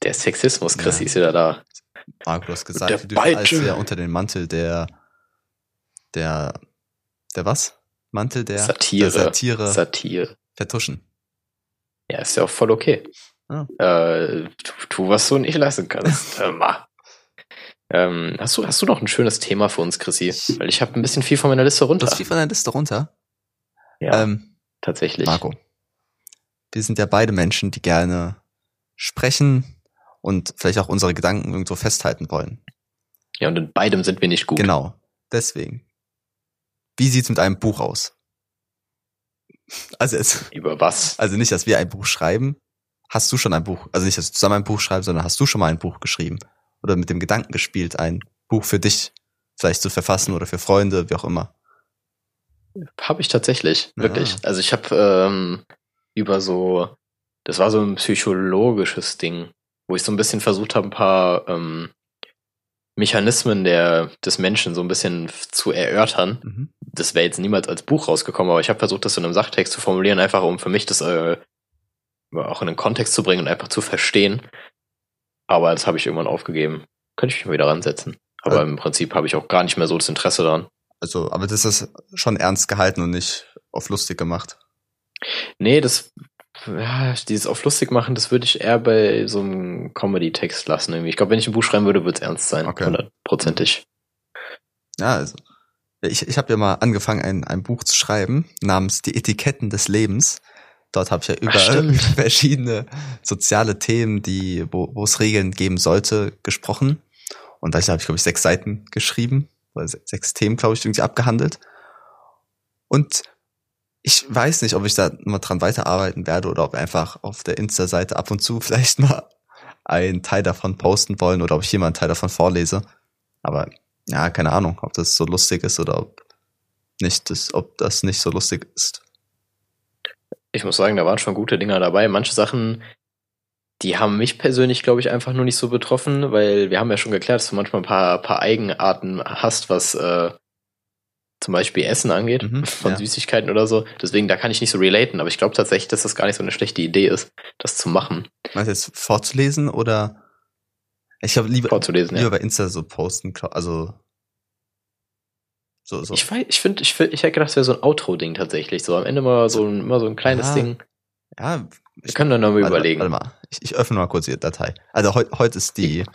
A: der Sexismus, Chrissy,
B: Ja.
A: ist wieder da.
B: Marco, du hast
A: der
B: gesagt, wir dürfen alles ja unter den Mantel der, der, der was? Mantel der,
A: Satire.
B: der Satire
A: Satire.
B: vertuschen.
A: Ja, ist ja auch voll okay.
B: Ja.
A: Äh, tu, tu, was du nicht leisten kannst. (laughs) Ähm, hast, du, hast du noch ein schönes Thema für uns, Chrissy? Weil ich habe ein bisschen viel von meiner Liste
B: Du
A: runter.
B: hast viel von deiner Liste runter.
A: ja,
B: Ähm,
A: tatsächlich.
B: Marco, wir sind ja beide Menschen, die gerne sprechen und vielleicht auch unsere Gedanken irgendwo festhalten wollen.
A: Ja, und in beidem sind wir nicht gut.
B: Genau. Deswegen. Wie sieht's mit einem Buch aus? Also, jetzt,
A: Über was?
B: also nicht, dass wir ein Buch schreiben. Hast du schon ein Buch, also nicht, dass du zusammen ein Buch schreibst, sondern hast du schon mal ein Buch geschrieben? Oder mit dem Gedanken gespielt, ein Buch für dich vielleicht zu verfassen oder für Freunde, wie auch immer.
A: Habe ich tatsächlich,
B: Ah.
A: wirklich. Also ich habe ähm, über so, das war so ein psychologisches Ding, wo ich so ein bisschen versucht habe, ein paar ähm, Mechanismen der, des Menschen so ein bisschen zu erörtern.
B: Mhm.
A: Das wäre jetzt niemals als Buch rausgekommen, aber ich habe versucht, das in einem Sachtext zu formulieren, einfach um für mich das äh, auch in einen Kontext zu bringen und einfach zu verstehen. Aber das habe ich irgendwann aufgegeben. Könnte ich mich mal wieder ransetzen. Aber
B: Also-
A: im Prinzip habe ich auch gar nicht mehr so das Interesse daran.
B: Also, aber das ist schon ernst gehalten und nicht auf lustig gemacht.
A: Nee, das, ja, dieses auf lustig machen, das würde ich eher bei so einem Comedy-Text lassen irgendwie. Ich glaube, wenn ich ein Buch schreiben würde, würde es ernst sein.
B: Okay.
A: Hundertprozentig.
B: Ja, also ich, ich habe ja mal angefangen, ein, ein Buch zu schreiben namens Die Etiketten des Lebens. Dort habe ich ja über
A: stimmt. (laughs)
B: verschiedene soziale Themen, die, wo, wo es Regeln geben sollte, gesprochen. Und da habe ich, glaube ich, sechs Seiten geschrieben, oder se- sechs Themen, glaube ich, irgendwie abgehandelt. Und ich weiß nicht, ob ich da mal dran weiterarbeiten werde oder ob einfach auf der Insta-Seite ab und zu vielleicht mal einen Teil davon posten wollen oder ob ich hier mal einen Teil davon vorlese. Aber ja, keine Ahnung, ob das so lustig ist oder ob nicht, das, ob das nicht so lustig ist.
A: Ich muss sagen, da waren schon gute Dinger dabei. Manche Sachen, die haben mich persönlich, glaube ich, einfach nur nicht so betroffen, weil wir haben ja schon geklärt, dass du manchmal ein paar, paar Eigenarten hast, was äh, zum Beispiel Essen angeht,
B: Mhm, (laughs)
A: von
B: ja.
A: Süßigkeiten oder so. Deswegen, da kann ich nicht so relaten, aber ich glaube tatsächlich, dass das gar nicht so eine schlechte Idee ist, das zu machen,
B: Meinst du jetzt vorzulesen oder? Ich glaube lieber,
A: vorzulesen.
B: lieber
A: Ja.
B: bei Insta so posten, also so, so.
A: Ich weiß, ich finde, ich, find, ich hätte gedacht, es wäre so ein Outro-Ding tatsächlich. So am Ende mal so ein, immer so ein kleines
B: Ja,
A: Ding.
B: ja,
A: Wir können dann nochmal überlegen.
B: Warte mal, ich, ich öffne mal kurz die Datei. Also heute heute ist die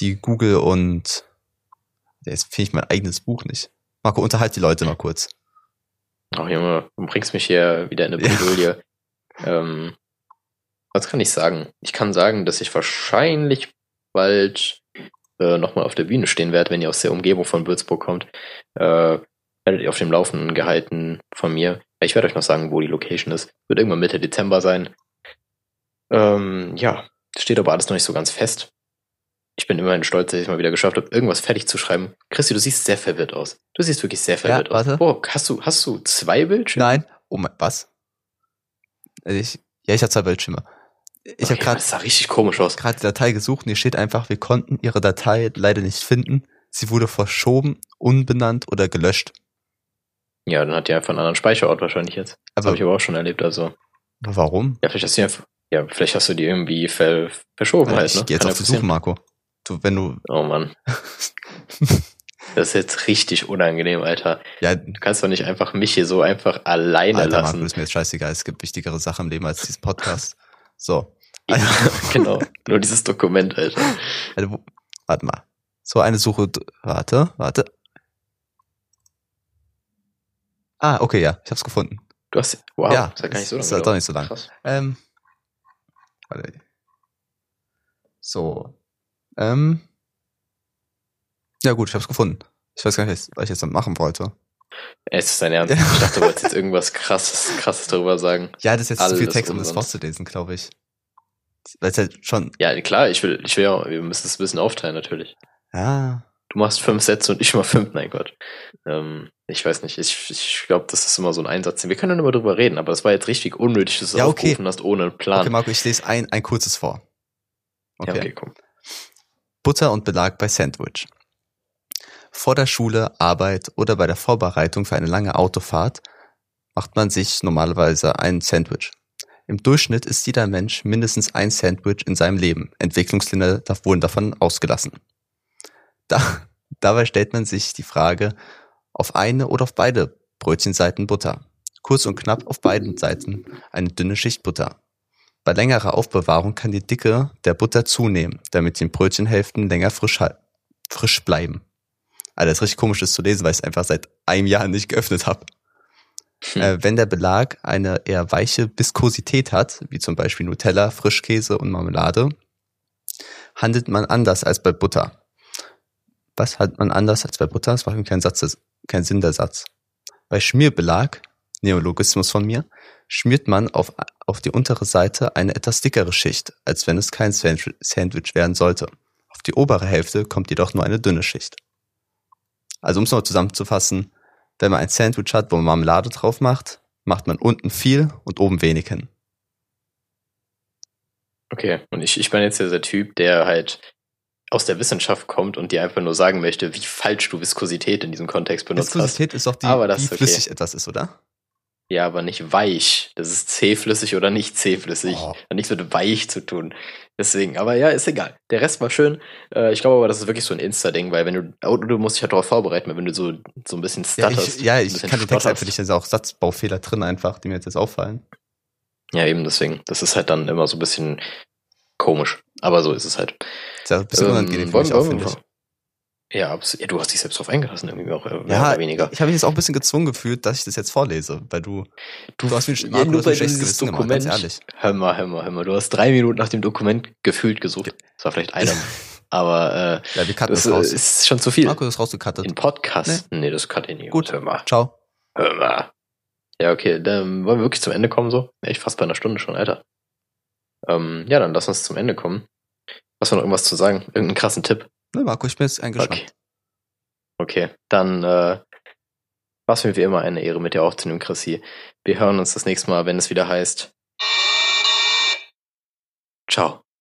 B: die Google und jetzt finde ich mein eigenes Buch nicht. Marco, unterhalt die Leute mal kurz.
A: Ach Junge, du bringst mich hier wieder in eine. Bredouille. ähm, was kann ich sagen? Ich kann sagen, dass ich wahrscheinlich bald äh, nochmal auf der Bühne stehen werde, wenn ihr aus der Umgebung von Würzburg kommt. Äh, werdet ihr auf dem Laufenden gehalten von mir. Ich werde euch noch sagen, wo die Location ist. Wird irgendwann Mitte Dezember sein. Ähm, ja, steht aber alles noch nicht so ganz fest. Ich bin immerhin stolz, dass ich es mal wieder geschafft habe, irgendwas fertig zu schreiben. Christi, du siehst sehr verwirrt aus. Du siehst wirklich sehr verwirrt
B: warte.
A: aus. Oh, hast du, hast du zwei Bildschirme?
B: Nein. Oh mein, was? Also ich, ja, ich habe zwei Bildschirme. Ich
A: okay,
B: habe gerade
A: Das sah richtig komisch aus.
B: gerade die Datei gesucht und hier steht einfach, wir konnten ihre Datei leider nicht finden. Sie wurde verschoben, unbenannt oder gelöscht.
A: Ja, dann hat die einfach einen anderen Speicherort wahrscheinlich jetzt. Das habe ich aber auch schon erlebt. Also,
B: warum?
A: ja, vielleicht hast du die einfach, ja, vielleicht hast du die irgendwie ver verschoben
B: Äh,
A: halt,
B: ich
A: ne?
B: gehe jetzt
A: Kann
B: auf
A: ja
B: die Suche. Marco. Du, wenn du,
A: Oh Mann. (laughs) Das ist jetzt richtig unangenehm, Alter.
B: ja,
A: Du kannst doch nicht einfach mich hier so einfach alleine
B: Alter, Marco,
A: lassen.
B: ist mir jetzt scheißegal. Es gibt wichtigere Sachen im Leben als diesen Podcast. So. (laughs)
A: Ja, genau. Nur dieses Dokument, Alter.
B: Also, warte mal. So eine Suche, warte, warte. Ah, okay, ja, ich hab's gefunden.
A: Du hast, wow,
B: Ja,
A: ist ja gar nicht so
B: ist-
A: lange.
B: ist doch nicht so lang.
A: Krass.
B: Ähm, warte. So. Ähm. Ja gut, ich hab's gefunden. Ich weiß gar nicht, was ich jetzt damit machen wollte.
A: Es ist dein Ernst. (laughs) Ich dachte, du wolltest jetzt irgendwas krasses, krasses darüber sagen.
B: Ja, das ist jetzt zu viel
A: Alles
B: Text, um das vorzulesen, glaube ich. Weil es halt schon,
A: Ja, klar, ich will, ich will ja, wir müssen es ein bisschen aufteilen, natürlich.
B: ja,
A: Du machst fünf Sätze und ich mal fünf, mein Gott. Ähm, ich weiß nicht, ich, ich glaube, das ist immer so ein Einsatz. Wir können dann immer drüber reden, aber das war jetzt richtig unnötig, dass du
B: Ja, okay.
A: aufgerufen hast ohne einen Plan.
B: okay, Marco, ich lese ein, ein kurzes vor.
A: Ja, okay, komm.
B: Butter und Belag bei Sandwich. Vor der Schule, Arbeit oder bei der Vorbereitung für eine lange Autofahrt macht man sich normalerweise ein Sandwich. Im Durchschnitt isst jeder Mensch mindestens ein Sandwich in seinem Leben. Entwicklungsländer wurden davon ausgelassen. Da, (laughs) dabei stellt man sich die Frage, auf eine oder auf beide Brötchenseiten Butter. Kurz und knapp auf beiden Seiten eine dünne Schicht Butter. Bei längerer Aufbewahrung kann die Dicke der Butter zunehmen, damit die Brötchenhälften länger frisch, frisch bleiben. Alter, das ist richtig komisch, das zu lesen, weil ich es einfach seit einem Jahr nicht geöffnet habe.
A: Hm.
B: Äh, wenn der Belag eine eher weiche Viskosität hat, wie zum Beispiel Nutella, Frischkäse und Marmelade, handelt man anders als bei Butter. Was hat man anders als bei Butter? Das macht keinen, Satz, keinen Sinn, der Satz. Bei Schmierbelag, Neologismus von mir, schmiert man auf, auf die untere Seite eine etwas dickere Schicht, als wenn es kein Sandwich werden sollte. Auf die obere Hälfte kommt jedoch nur eine dünne Schicht. Also um es noch zusammenzufassen, wenn man ein Sandwich hat, wo man Marmelade drauf macht, macht man unten viel und oben wenig hin.
A: Okay, und ich, ich bin jetzt dieser Typ, der halt aus der Wissenschaft kommt und dir einfach nur sagen möchte, wie falsch du Viskosität in diesem Kontext benutzt hast.
B: Viskosität ist doch die,
A: Aber das
B: wie
A: ist okay.
B: flüssig etwas ist, oder?
A: Ja, aber nicht weich. Das ist zähflüssig oder nicht zähflüssig.
B: Oh.
A: Hat nichts mit weich zu tun. Deswegen, aber ja, ist egal. Der Rest war schön. Äh, ich glaube aber, das ist wirklich so ein Insta-Ding, weil wenn du, oh, du musst dich halt darauf vorbereiten, weil wenn du so, so ein bisschen
B: Ja,
A: stutterst.
B: ich, ja, ich kann den Text einfach nicht, da sind auch Satzbaufehler drin einfach, die mir jetzt, jetzt auffallen.
A: Ja, eben deswegen. Das ist halt dann immer so ein bisschen komisch. Aber so ist es halt.
B: Ist ja ein bisschen
A: Ähm,
B: unangenehm
A: wollen- wollen wir
B: ich.
A: Ja, ja, du hast dich selbst drauf eingelassen, irgendwie auch äh, mehr
B: Ja,
A: oder weniger.
B: ich habe mich jetzt auch ein bisschen gezwungen gefühlt, dass ich das jetzt vorlese, weil du, du hast mir,
A: Ja,
B: Marco,
A: nur
B: du hast mir
A: weil du
B: schlechtes
A: dieses
B: Gewissen gemacht, ganz
A: Dokument-
B: ehrlich.
A: Hör mal, hör mal, hör mal. Du hast drei Minuten nach dem Dokument gefühlt gesucht. Das war vielleicht einer. aber äh,
B: Ja, wir
A: das
B: das raus.
A: ist schon zu viel.
B: Marco, das ist rausgecuttet.
A: In Podcast? Nee, das kann ich nicht.
B: Gut.
A: Hör mal.
B: Ciao.
A: Hör mal. Ja, okay, dann wollen wir wirklich zum Ende kommen so? Echt fast bei einer Stunde schon, Alter. Ähm, ja, dann lass uns zum Ende kommen. Hast du noch irgendwas zu sagen? Irgendeinen krassen Tipp?
B: Ne, Marco, ich bin jetzt eingespannt.
A: Okay. Okay, dann äh, war es mir wie immer eine Ehre mit dir aufzunehmen, Chrissy. Wir hören uns das nächste Mal, wenn es wieder heißt. Ciao.